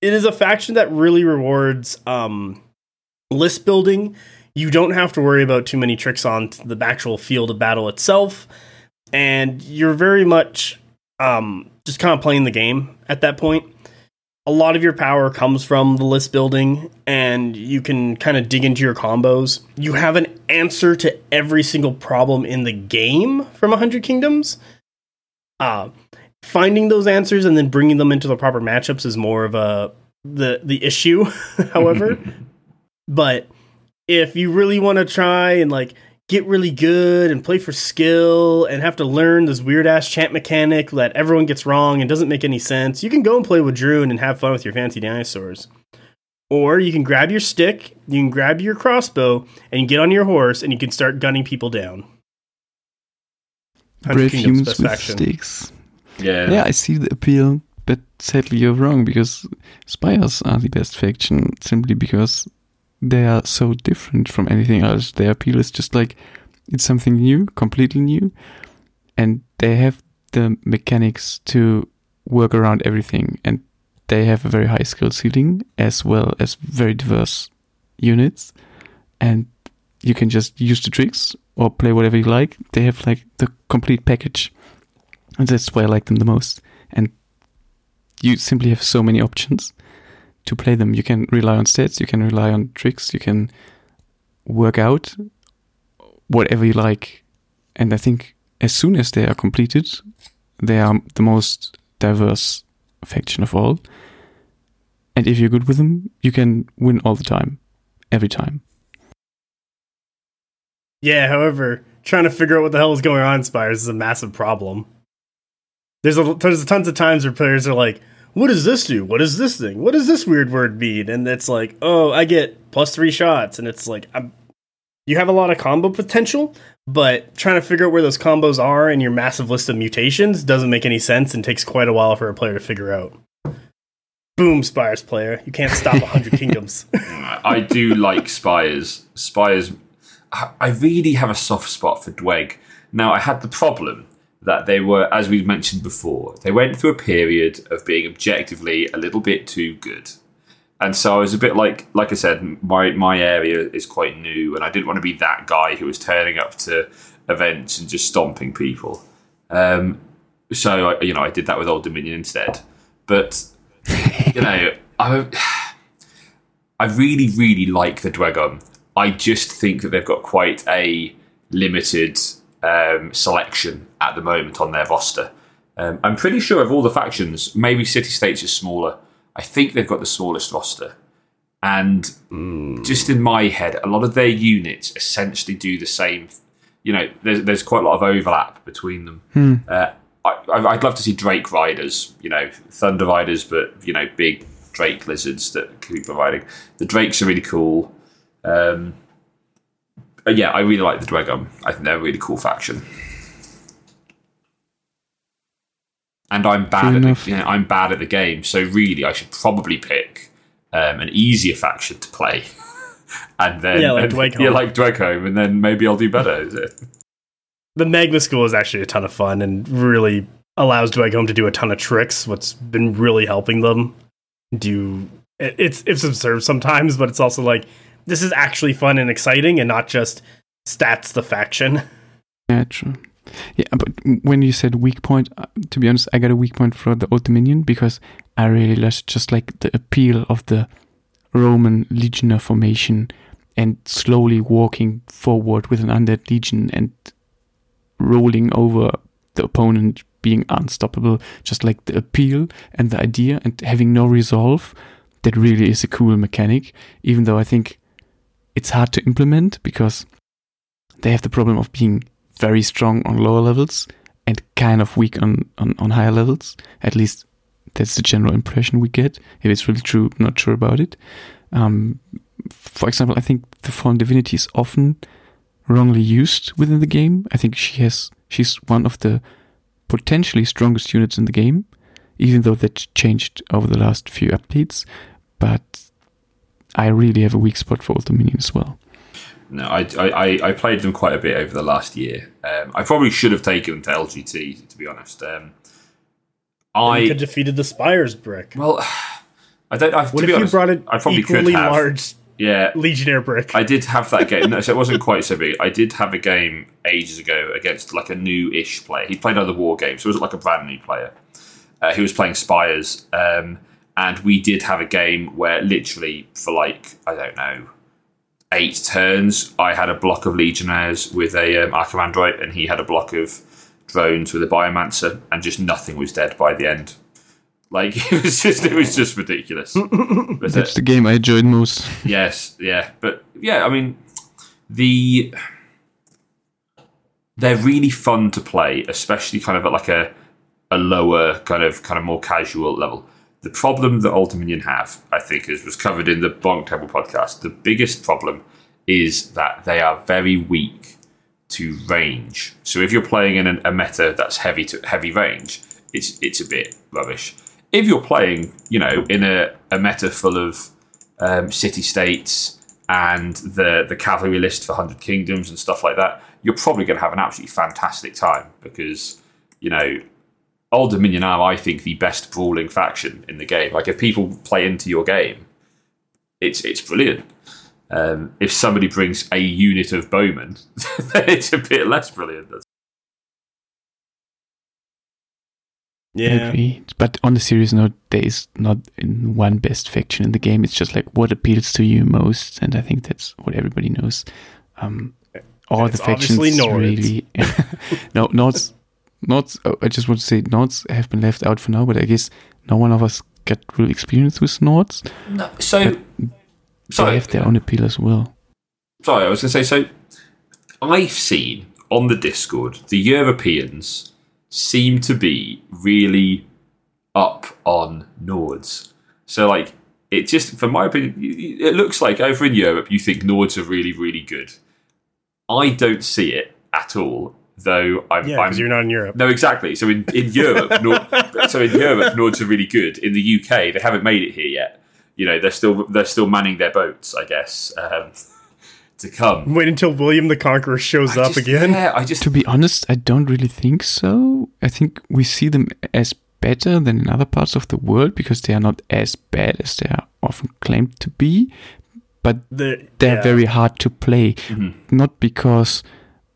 Speaker 2: it is a faction that really rewards um, list building. You don't have to worry about too many tricks on the actual field of battle itself, and you're very much um, just kind of playing the game at that point a lot of your power comes from the list building and you can kind of dig into your combos. You have an answer to every single problem in the game from 100 Kingdoms. Uh, finding those answers and then bringing them into the proper matchups is more of a the the issue, however. but if you really want to try and like get really good and play for skill and have to learn this weird ass chant mechanic that everyone gets wrong and doesn't make any sense, you can go and play with Druin and have fun with your fancy dinosaurs. Or you can grab your stick, you can grab your crossbow, and you get on your horse and you can start gunning people down.
Speaker 1: brave humans
Speaker 2: best
Speaker 1: with
Speaker 2: faction.
Speaker 1: stakes.
Speaker 3: Yeah.
Speaker 1: Yeah, I see the appeal, but sadly you're wrong because Spires are the best faction simply because they are so different from anything else. Their appeal is just like it's something new, completely new, and they have the mechanics to work around everything, and they have a very high skill ceiling as well as very diverse units, and you can just use the tricks or play whatever you like. They have like the complete package. And that's why I like them the most. And you simply have so many options to play them. You can rely on stats, you can rely on tricks, you can work out whatever you like. And I think as soon as they are completed, they are the most diverse faction of all. And if you're good with them, you can win all the time, every time.
Speaker 2: Yeah, however, trying to figure out what the hell is going on Spires is a massive problem. There's a, there's tons of times where players are like, "What does this do? What is this thing? What does this weird word mean?" And it's like, "Oh, I get plus three shots," and it's like, I'm, you have a lot of combo potential, but trying to figure out where those combos are in your massive list of mutations doesn't make any sense and takes quite a while for a player to figure out. Boom, Spires player, you can't stop a hundred kingdoms.
Speaker 3: I do like Spires. Spires. I I really have a soft spot for Dweg. Now, I had the problem that they were, as we mentioned before, they went through a period of being objectively a little bit too good. And so I was a bit like, like I said, my my area is quite new, and I didn't want to be that guy who was turning up to events and just stomping people. Um, so I, you know, I did that with Old Dominion instead. But you know, I I really, really like the Dweghom. I just think that they've got quite a limited um, selection at the moment on their roster. Um, I'm pretty sure of all the factions, maybe City States is smaller. I think they've got the smallest roster. And just in my head, a lot of their units essentially do the same. You know, there's, there's quite a lot of overlap between them. Uh, I, I- I'd love to see Drake riders, you know, Thunder riders, but, you know, big Drake lizards that keep providing. The Drakes are really cool. Um, but yeah, I really like the Dweghom. I think they're a really cool faction. And I'm bad
Speaker 1: Fair
Speaker 3: at
Speaker 1: enough.
Speaker 3: the, you know, I'm bad at the game, so really I should probably pick um, an easier faction to play. and then
Speaker 2: Yeah, like
Speaker 3: and-
Speaker 2: Dweghome.
Speaker 3: Yeah, like Dweghome, and then maybe I'll do better. Is it?
Speaker 2: the Magma School is actually a ton of fun and really allows Dweghome to do a ton of tricks. What's been really helping them do it- it's it's absurd sometimes, but it's also like this is actually fun and exciting and not just stats the faction.
Speaker 1: Yeah, true. Yeah, but when you said weak point, uh, to be honest, I got a weak point for the Old Dominion because I really just just like the appeal of the Roman legioner formation and slowly walking forward with an undead legion and rolling over the opponent being unstoppable. Just like the appeal and the idea and having no resolve. That really is a cool mechanic, even though I think it's hard to implement because they have the problem of being very strong on lower levels and kind of weak on, on, on higher levels. At least that's the general impression we get. If it's really true, not sure about it. Um, for example, I think the Fallen Divinity is often wrongly used within the game. I think she has she's one of the potentially strongest units in the game, even though that changed over the last few updates. But I really have a weak spot for Old Dominion as well.
Speaker 3: No, I, I, I- I played them quite a bit over the last year. Um, I probably should have taken them to LGT, to be honest. Um,
Speaker 2: you
Speaker 3: I
Speaker 2: could defeated the Spires brick.
Speaker 3: well, I don't. I,
Speaker 2: What
Speaker 3: to
Speaker 2: if
Speaker 3: be
Speaker 2: you
Speaker 3: honest,
Speaker 2: brought an
Speaker 3: I probably
Speaker 2: equally
Speaker 3: could have.
Speaker 2: large
Speaker 3: Yeah,
Speaker 2: Legionnaire brick?
Speaker 3: I did have that game. No, so it wasn't quite so big. I did have a game ages ago against like a new-ish player. He played other war games, so it wasn't like a brand new player. Uh, he was playing Spires, um, and we did have a game where literally for like I don't know eight turns, I had a block of Legionnaires with a um, Archimandrite, and he had a block of drones with a Biomancer, and just nothing was dead by the end. Like it was just, it was just ridiculous. But, uh,
Speaker 1: That's the game I enjoyed most.
Speaker 3: Yes, yeah, but yeah, I mean, the they're really fun to play, especially kind of at like a a lower kind of kind of more casual level. The problem that Old Dominion have, I think, as was covered in the Bonktable podcast, the biggest problem is that they are very weak to range. So if you're playing in a, a meta that's heavy to heavy range, it's it's a bit rubbish. If you're playing, you know, in a, a meta full of um, city states and the the cavalry list for Hundred Kingdoms and stuff like that, you're probably going to have an absolutely fantastic time because you know. Old Dominion are, I think, the best brawling faction in the game. Like, if people play into your game, it's it's brilliant. Um, if somebody brings a unit of bowmen, then it's a bit less brilliant.
Speaker 2: Yeah.
Speaker 1: agree. But on a serious note, there is not in one best faction in the game. It's just like what appeals to you most, and I think that's what everybody knows. Um, all
Speaker 2: It's
Speaker 1: the factions
Speaker 2: obviously Nords.
Speaker 1: really. no, Nords. Nords. oh, I just want to say Nords have been left out for now, but I guess no one of us got real experience with Nords.
Speaker 3: No, so,
Speaker 1: They
Speaker 3: sorry,
Speaker 1: have their own appeal as well.
Speaker 3: sorry, I was going to say. So, I've seen on the Discord the Europeans seem to be really up on Nords. So, like, it just, from my opinion, it looks like over in Europe you think Nords are really, really good. I don't see it at all, though. I'm,
Speaker 2: Yeah,
Speaker 3: I'm
Speaker 2: because you're not in Europe.
Speaker 3: No, exactly. So in, in Europe, Nord, so in Europe, Nords are really good. In the UK, they haven't made it here yet. You know, they're still they're still manning their boats, I guess, um, to come.
Speaker 2: Wait until William the Conqueror shows
Speaker 3: I
Speaker 2: up
Speaker 3: just-
Speaker 2: again.
Speaker 3: Yeah, I just
Speaker 1: To be honest, I don't really think so. I think we see them as better than in other parts of the world because they are not as bad as they are often claimed to be. But
Speaker 2: The-
Speaker 1: they're
Speaker 2: yeah.
Speaker 1: very hard to play.
Speaker 3: Mhm.
Speaker 1: Not because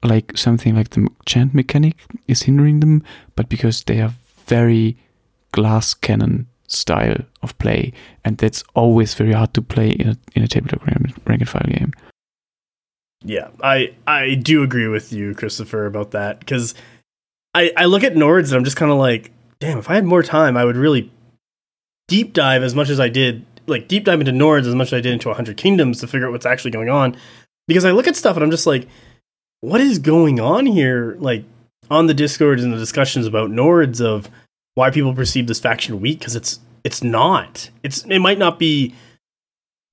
Speaker 1: like something like the chant mechanic is hindering them, but because they are very glass cannon style of play, and that's always very hard to play in a in a tabletop rank and file game.
Speaker 2: Yeah, I I do agree with you, Christopher, about that because I I look at Nords and I'm just kind of like, damn, if I had more time, I would really deep dive as much as I did, like deep dive into Nords as much as I did into a Hundred Kingdoms to figure out what's actually going on. Because I look at stuff and I'm just like, what is going on here? Like on the Discord and the discussions about Nords of why people perceive this faction weak because it's it's not. It's it might not be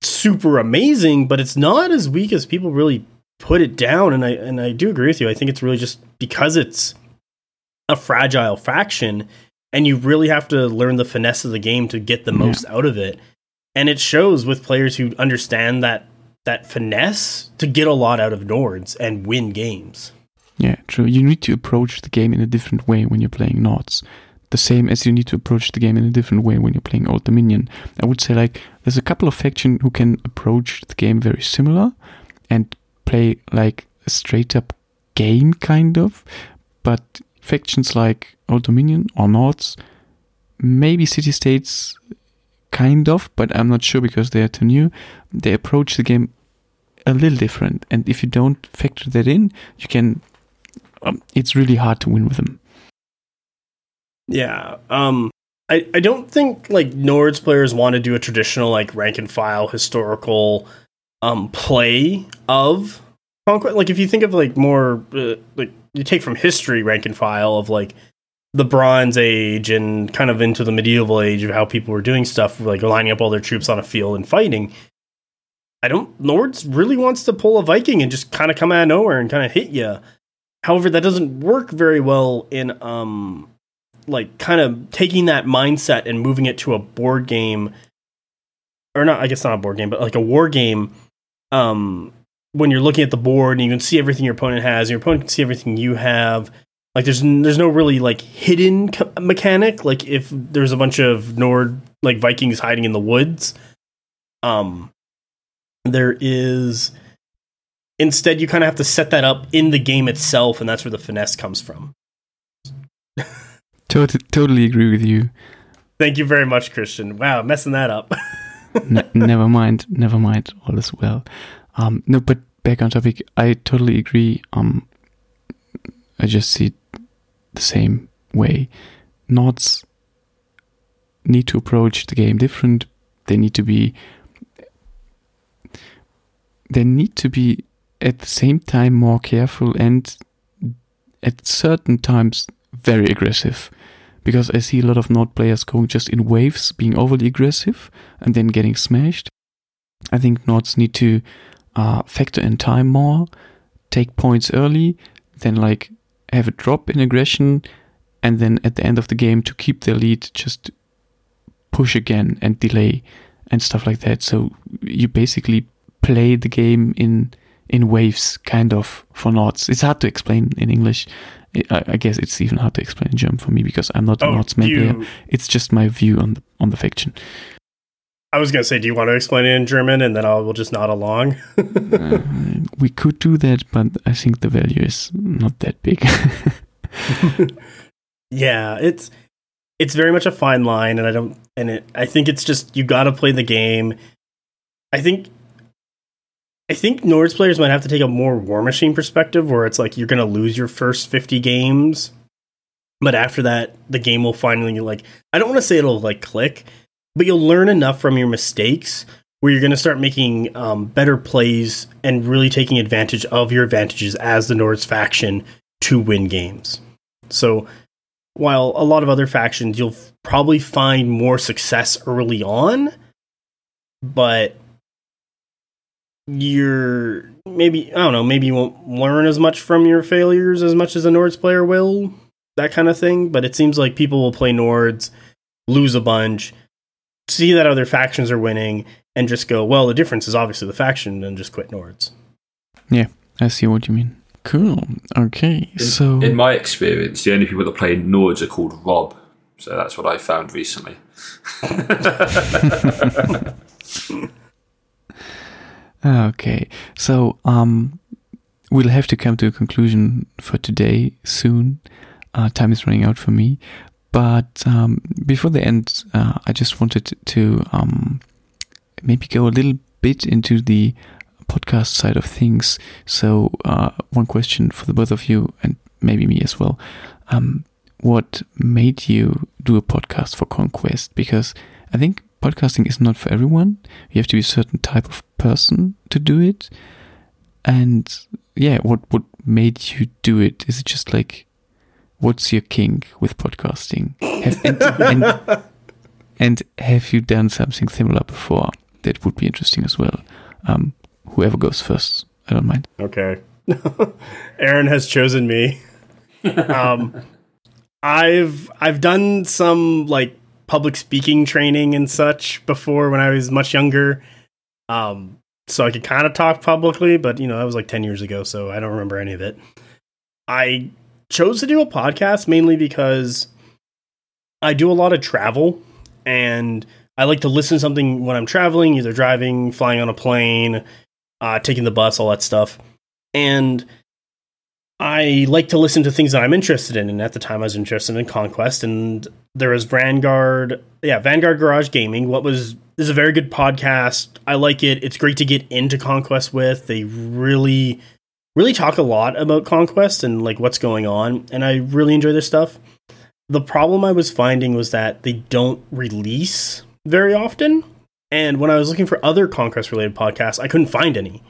Speaker 2: super amazing, but it's not as weak as people really put it down. And I and I do agree with you. I think it's really just because it's a fragile faction, and you really have to learn the finesse of the game to get the
Speaker 1: Yeah.
Speaker 2: most out of it. And it shows with players who understand that that finesse to get a lot out of Nords and win games.
Speaker 1: Yeah, true. You need to approach the game in a different way when you're playing Nords. The same as you need to approach the game in a different way when you're playing Old Dominion. I would say like there's a couple of faction who can approach the game very similar and play like a straight up game kind of, but factions like Old Dominion or Nords, maybe city states kind of, but I'm not sure because they are too new. They approach the game a little different, and if you don't factor that in, you can. Um, it's really hard to win with them.
Speaker 2: Yeah. Um I, I don't think like Nords players want to do a traditional like rank and file historical um play of conquest. Like if you think of like more uh, like you take from history rank and file of like the Bronze Age and kind of into the medieval age of how people were doing stuff, like lining up all their troops on a field and fighting. I don't. Nords really wants to pull a Viking and just kind of come out of nowhere and kind of hit you. However, that doesn't work very well in um like kind of taking that mindset and moving it to a board game or not I guess not a board game, but like a war game um when you're looking at the board and you can see everything your opponent has, your opponent can see everything you have. Like there's there's no really like hidden co- mechanic. Like if there's a bunch of Nord like Vikings hiding in the woods, um, there is. Instead, you kind of have to set that up in the game itself, and that's where the finesse comes from.
Speaker 1: Tot- totally agree with you.
Speaker 2: Thank you very much, Christian. Wow, messing that up.
Speaker 1: Ne- never mind, never mind. All is well. Um, no, but back on topic. I totally agree. Um, I just see the same way. Nords need to approach the game different. They need to be. They need to be at the same time more careful and at certain times very aggressive because I see a lot of Nord players going just in waves, being overly aggressive and then getting smashed. I think Nords need to uh, factor in time more take points early, then like have a drop in aggression, and then at the end of the game to keep their lead, just push again and delay and stuff like that. So you basically play the game in in waves, kind of for Nords. It's hard to explain in English. I, I guess it's even hard to explain in German for me because I'm not a
Speaker 2: Oh,
Speaker 1: Nordsman
Speaker 2: do
Speaker 1: player. It's just my view on the on the faction.
Speaker 2: I was gonna say, do you want to explain it in German, and then I will just nod along.
Speaker 1: Uh, we could do that, but I think the value is not that big.
Speaker 2: yeah, it's it's very much a fine line, and I don't, and it, I think it's just you got to play the game. I think, I think Nords players might have to take a more Warmachine perspective, where it's like you're gonna lose your first fifty games, but after that, the game will finally like. I don't want to say it'll like click, but you'll learn enough from your mistakes where you're going to start making um, better plays and really taking advantage of your advantages as the Nords faction to win games. So, while a lot of other factions you'll probably find more success early on, but you're maybe I don't know, maybe you won't learn as much from your failures as much as a Nords player will, that kind of thing. But it seems like people will play Nords, lose a bunch, see that other factions are winning, and just go, well, the difference is obviously the faction, and just quit Nords.
Speaker 1: Yeah, I see what you mean. Cool. Okay.
Speaker 3: In,
Speaker 1: so
Speaker 3: in my experience, the only people that play Nords are called Rob. So that's what I found recently.
Speaker 1: okay. So um, we'll have to come to a conclusion for today soon. Uh, time is running out for me. But um, before the end, uh, I just wanted to um, maybe go a little bit into the podcast side of things. So, uh, one question for the both of you, and maybe me as well. Um, what made you do a podcast for Conquest? Because I think podcasting is not for everyone. You have to be a certain type of person to do it. And yeah, what what made you do it? Is it just like what's your kink with podcasting? Have, and, and, and have you done something similar before? That would be interesting as well. Um, whoever goes first, I don't mind.
Speaker 2: Okay. Aaron has chosen me. um, I've I've done some like public speaking training and such before when I was much younger. Um, so I could kind of talk publicly, but you know that was like ten years ago, so I don't remember any of it. I chose to do a podcast mainly because I do a lot of travel and I like to listen to something when I'm traveling, either driving, flying on a plane, uh, taking the bus, all that stuff. And I like to listen to things that I'm interested in. And at the time, I was interested in Conquest, and there was Vanguard, yeah, Vanguard Garage Gaming. What was this is a very good podcast. I like it. It's great to get into Conquest with. They really, really talk a lot about Conquest and like what's going on, and I really enjoy their stuff. The problem I was finding was that they don't release very often. And when I was looking for other Conquest related podcasts, I couldn't find any.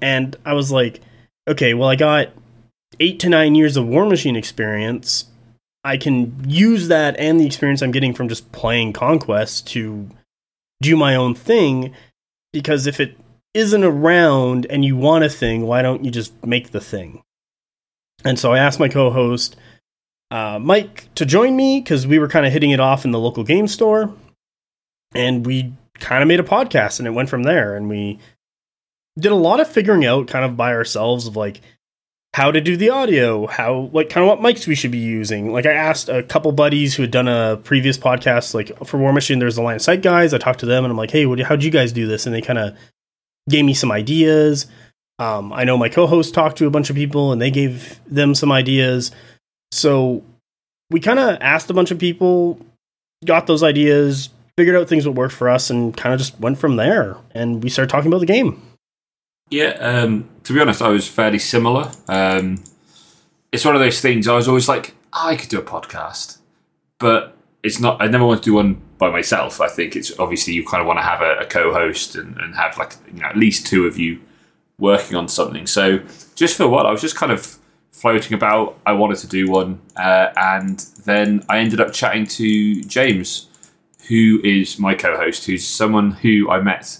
Speaker 2: And I was like, okay, well, I got eight to nine years of Warmachine experience. I can use that and the experience I'm getting from just playing Conquest to do my own thing. Because if it isn't around and you want a thing, why don't you just make the thing? And so I asked my co host, uh, Mike, to join me because we were kind of hitting it off in the local game store and we kind of made a podcast and it went from there and we did a lot of figuring out kind of by ourselves of like how to do the audio how like kind of what mics we should be using like i asked a couple buddies who had done a previous podcast like for Warmachine there's the line of sight guys i talked to them and i'm like hey what, how'd you guys do this and they kind of gave me some ideas um, i know my co-host talked to a bunch of people and they gave them some ideas so we kind of asked a bunch of people got those ideas figured out things that worked for us and kind of just went from there and we started talking about the game
Speaker 3: Yeah, um, to be honest, I was fairly similar. Um, it's one of those things. I was always like, "Ah, I could do a podcast, but it's not. I never want to do one by myself. I think it's obviously you kind of want to have a, a co-host and, and have like you know at least two of you working on something. So just for what I was just kind of floating about. I wanted to do one, uh, and then I ended up chatting to James, who is my co-host, who's someone who I met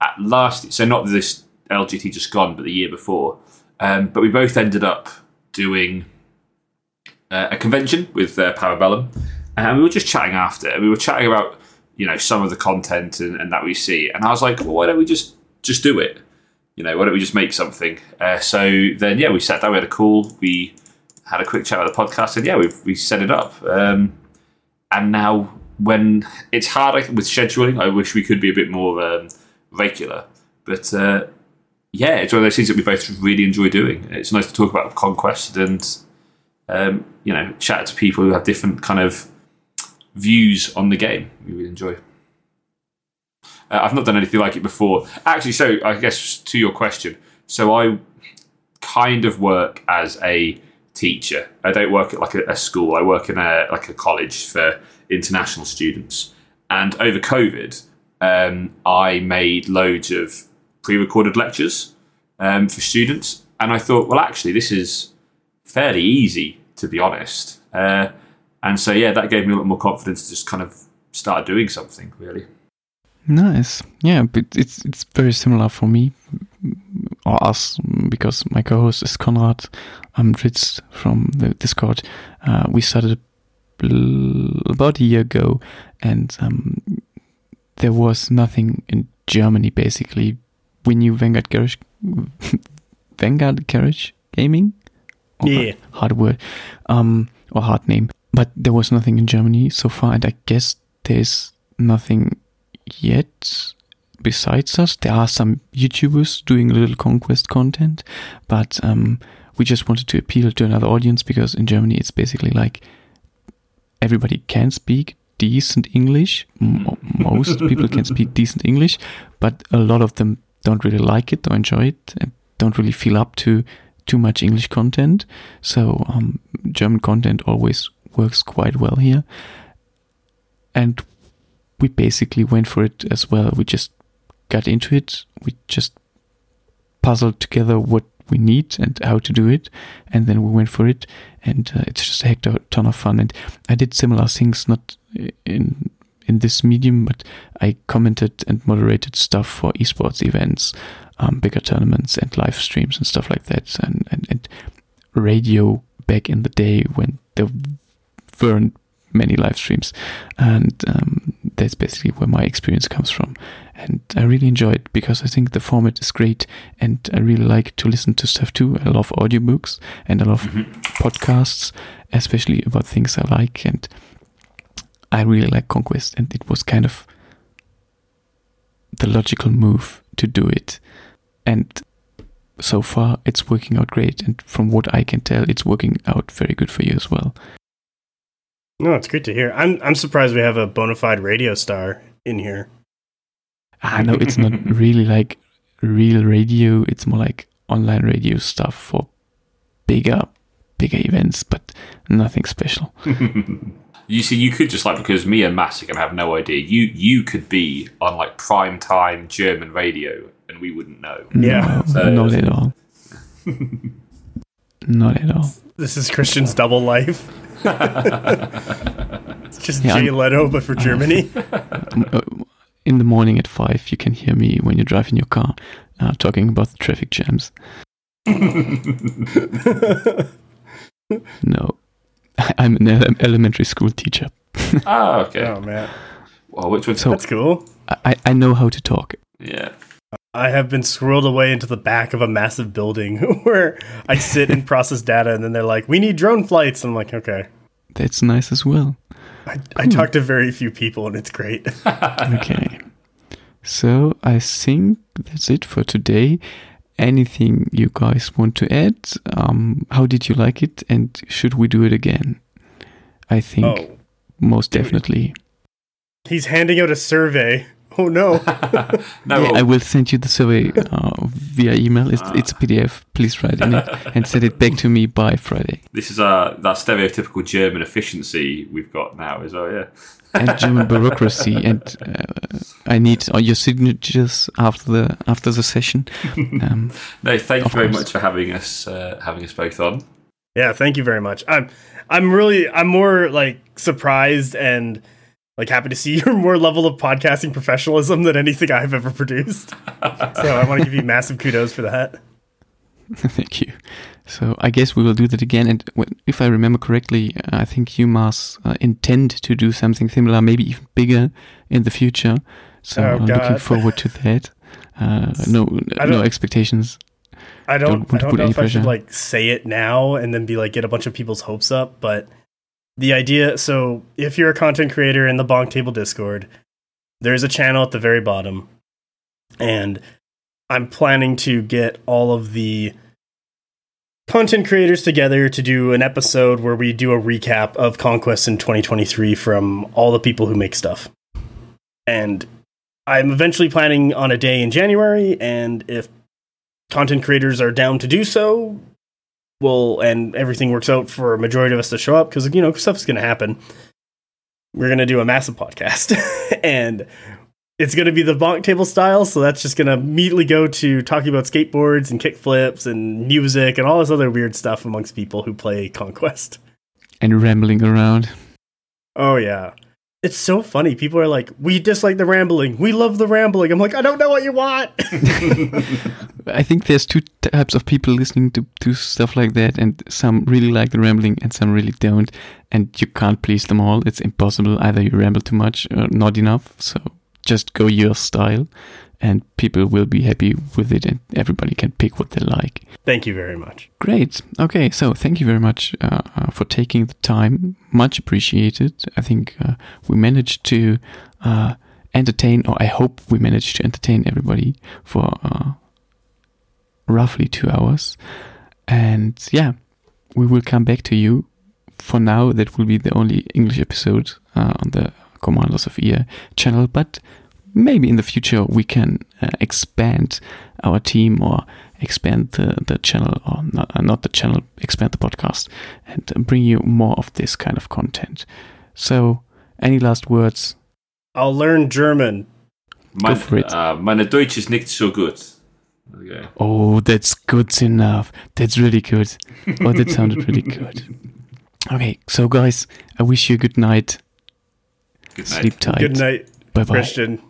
Speaker 3: at last. So not this LGT just gone, but the year before. Um, but we both ended up doing uh, a convention with uh, Para Bellum, and we were just chatting after. We were chatting about you know some of the content and, and that we see, and I was like, well, why don't we just just do it? You know, why don't we just make something? Uh, so then, yeah, we sat down, we had a call, we had a quick chat about the podcast, and yeah, we we set it up. Um, and now, when it's hard with scheduling, I wish we could be a bit more um, regular. But uh, yeah, it's one of those things that we both really enjoy doing. It's nice to talk about conquest and um, you know chat to people who have different kind of views on the game. We really enjoy. Uh, I've not done anything like it before. Actually, so I guess to your question, so I kind of work as a teacher. I don't work at like a, a school. I work in a like a college for international students. And over COVID, um, I made loads of pre-recorded lectures um, for students, and I thought, well, actually, this is fairly easy to be honest. Uh, and so, yeah, that gave me a lot more confidence to just kind of start doing something. Really
Speaker 1: nice. Yeah, but it's it's very similar for me or us because my co-host is Konrad um, Ritz from the Discord. Uh, we started about a year ago, and um, there was nothing in Germany basically. We knew Vanguard Garage, Vanguard Garage Gaming,
Speaker 2: yeah,
Speaker 1: hard word, um, or hard name, but there was nothing in Germany so far, and I guess there's nothing yet besides us. There are some YouTubers doing a little conquest content, but um, we just wanted to appeal to another audience because in Germany it's basically like everybody can speak decent English. M- most people can speak decent English, but a lot of them don't really like it or enjoy it and don't really feel up to too much English content. So um, German content always works quite well here. And we basically went for it as well. We just got into it. We just puzzled together what we need and how to do it, and then we went for it. And uh, it's just a heck of a ton of fun. And I did similar things, not in in this medium, but I commented and moderated stuff for esports events, um, bigger tournaments, and live streams and stuff like that, and, and, and radio back in the day when there weren't many live streams, and um, that's basically where my experience comes from. And I really enjoy it because I think the format is great, and I really like to listen to stuff too. I love audiobooks and I love mm-hmm. podcasts, especially about things I like. And I really like Conquest, and it was kind of the logical move to do it. And so far, it's working out great. And from what I can tell, it's working out very good for you as well.
Speaker 2: No, it's great to hear. I'm I'm surprised we have a bona fide radio star in here.
Speaker 1: Ah, I know it's not really like real radio. It's more like online radio stuff for bigger bigger events, but nothing special.
Speaker 3: you see, you could just like because me and Massican have no idea. You you could be on like prime time German radio, and we wouldn't know.
Speaker 2: Yeah,
Speaker 1: no, so, not at all. not at all.
Speaker 2: This is Christian's double life it's just yeah, Jay I'm, Leno, but for Germany.
Speaker 1: In the morning at five, you can hear me when you're driving your car, uh, talking about the traffic jams. no, I'm an ele- elementary school teacher.
Speaker 3: oh, okay.
Speaker 2: Oh man.
Speaker 3: Well, which one?
Speaker 2: So That's cool.
Speaker 1: I, I know how to talk.
Speaker 3: Yeah.
Speaker 2: I have been swirled away into the back of a massive building where I sit and process data, and then they're like, "We need drone flights." I'm like, "Okay."
Speaker 1: That's nice as well.
Speaker 2: I, I talk to very few people, and it's great.
Speaker 1: okay, so I think that's it for today. Anything you guys want to add? Um, how did you like it, and should we do it again? I think oh. most definitely.
Speaker 2: He's handing out a survey. Oh no!
Speaker 1: no, yeah, I will send you the survey uh, via email. It's, uh, it's a PDF. Please write in it and send it back to me by Friday.
Speaker 3: This is uh, that stereotypical German efficiency we've got now, as well. Yeah,
Speaker 1: and German bureaucracy. And uh, I need all your signatures after the after the session.
Speaker 3: Um, no, thank you very course. much for having us uh, having us both on.
Speaker 2: Yeah, thank you very much. I'm I'm really I'm more like surprised and like happy to see your more level of podcasting professionalism than anything I've ever produced. so I want to give you massive kudos for that.
Speaker 1: Thank you. So I guess we will do that again. And if I remember correctly, I think you, uh, intend to do something similar, maybe even bigger in the future. So
Speaker 2: Oh,
Speaker 1: I'm looking forward to that. Uh, no, no expectations.
Speaker 2: I
Speaker 1: Don't
Speaker 2: don't,
Speaker 1: want
Speaker 2: I
Speaker 1: to
Speaker 2: don't
Speaker 1: put
Speaker 2: know
Speaker 1: any
Speaker 2: if I should
Speaker 1: pressure.
Speaker 2: like say it now and then be like get a bunch of people's hopes up, but the idea so if you're a content creator in the Bonktable Discord, there's a channel at the very bottom, and I'm planning to get all of the content creators together to do an episode where we do a recap of Conquest in 2023 from all the people who make stuff. And I'm eventually planning on a day in January, and if content creators are down to do so, well, and everything works out for a majority of us to show up because you know stuff's going to happen. We're going to do a massive podcast, and it's going to be the Bonktable style. So that's just going to immediately go to talking about skateboards and kickflips and music and all this other weird stuff amongst people who play Conquest.
Speaker 1: And rambling around.
Speaker 2: Oh yeah. It's so funny. People are like, "We dislike the rambling. We love the rambling." I'm like, "I don't know what you want."
Speaker 1: I think there's two types of people listening to, to stuff like that, and some really like the rambling, and some really don't. And you can't please them all. It's impossible. Either you ramble too much or not enough. So just go your style, and people will be happy with it, and everybody can pick what they like.
Speaker 2: Thank you very much.
Speaker 1: Great. Okay, so thank you very much uh, uh, for taking the time. Much appreciated. I think uh, we managed to uh, entertain, or I hope we managed to entertain everybody for uh, roughly two hours. And yeah, we will come back to you. For now, that will be the only English episode uh, on the Commanders of Ear channel, but maybe in the future we can uh, expand our team or expand the, the channel or not, uh, not the channel expand the podcast and bring you more of this kind of content so any last words
Speaker 2: I'll learn German.
Speaker 3: Mein,
Speaker 1: for it.
Speaker 3: Uh, meine Deutsch ist nicht so gut. Okay.
Speaker 1: oh that's good enough that's really good oh that sounded really good okay so guys i wish you a good night
Speaker 3: Good night.
Speaker 1: sleep tight
Speaker 2: Good night,
Speaker 1: bye bye
Speaker 2: Christian.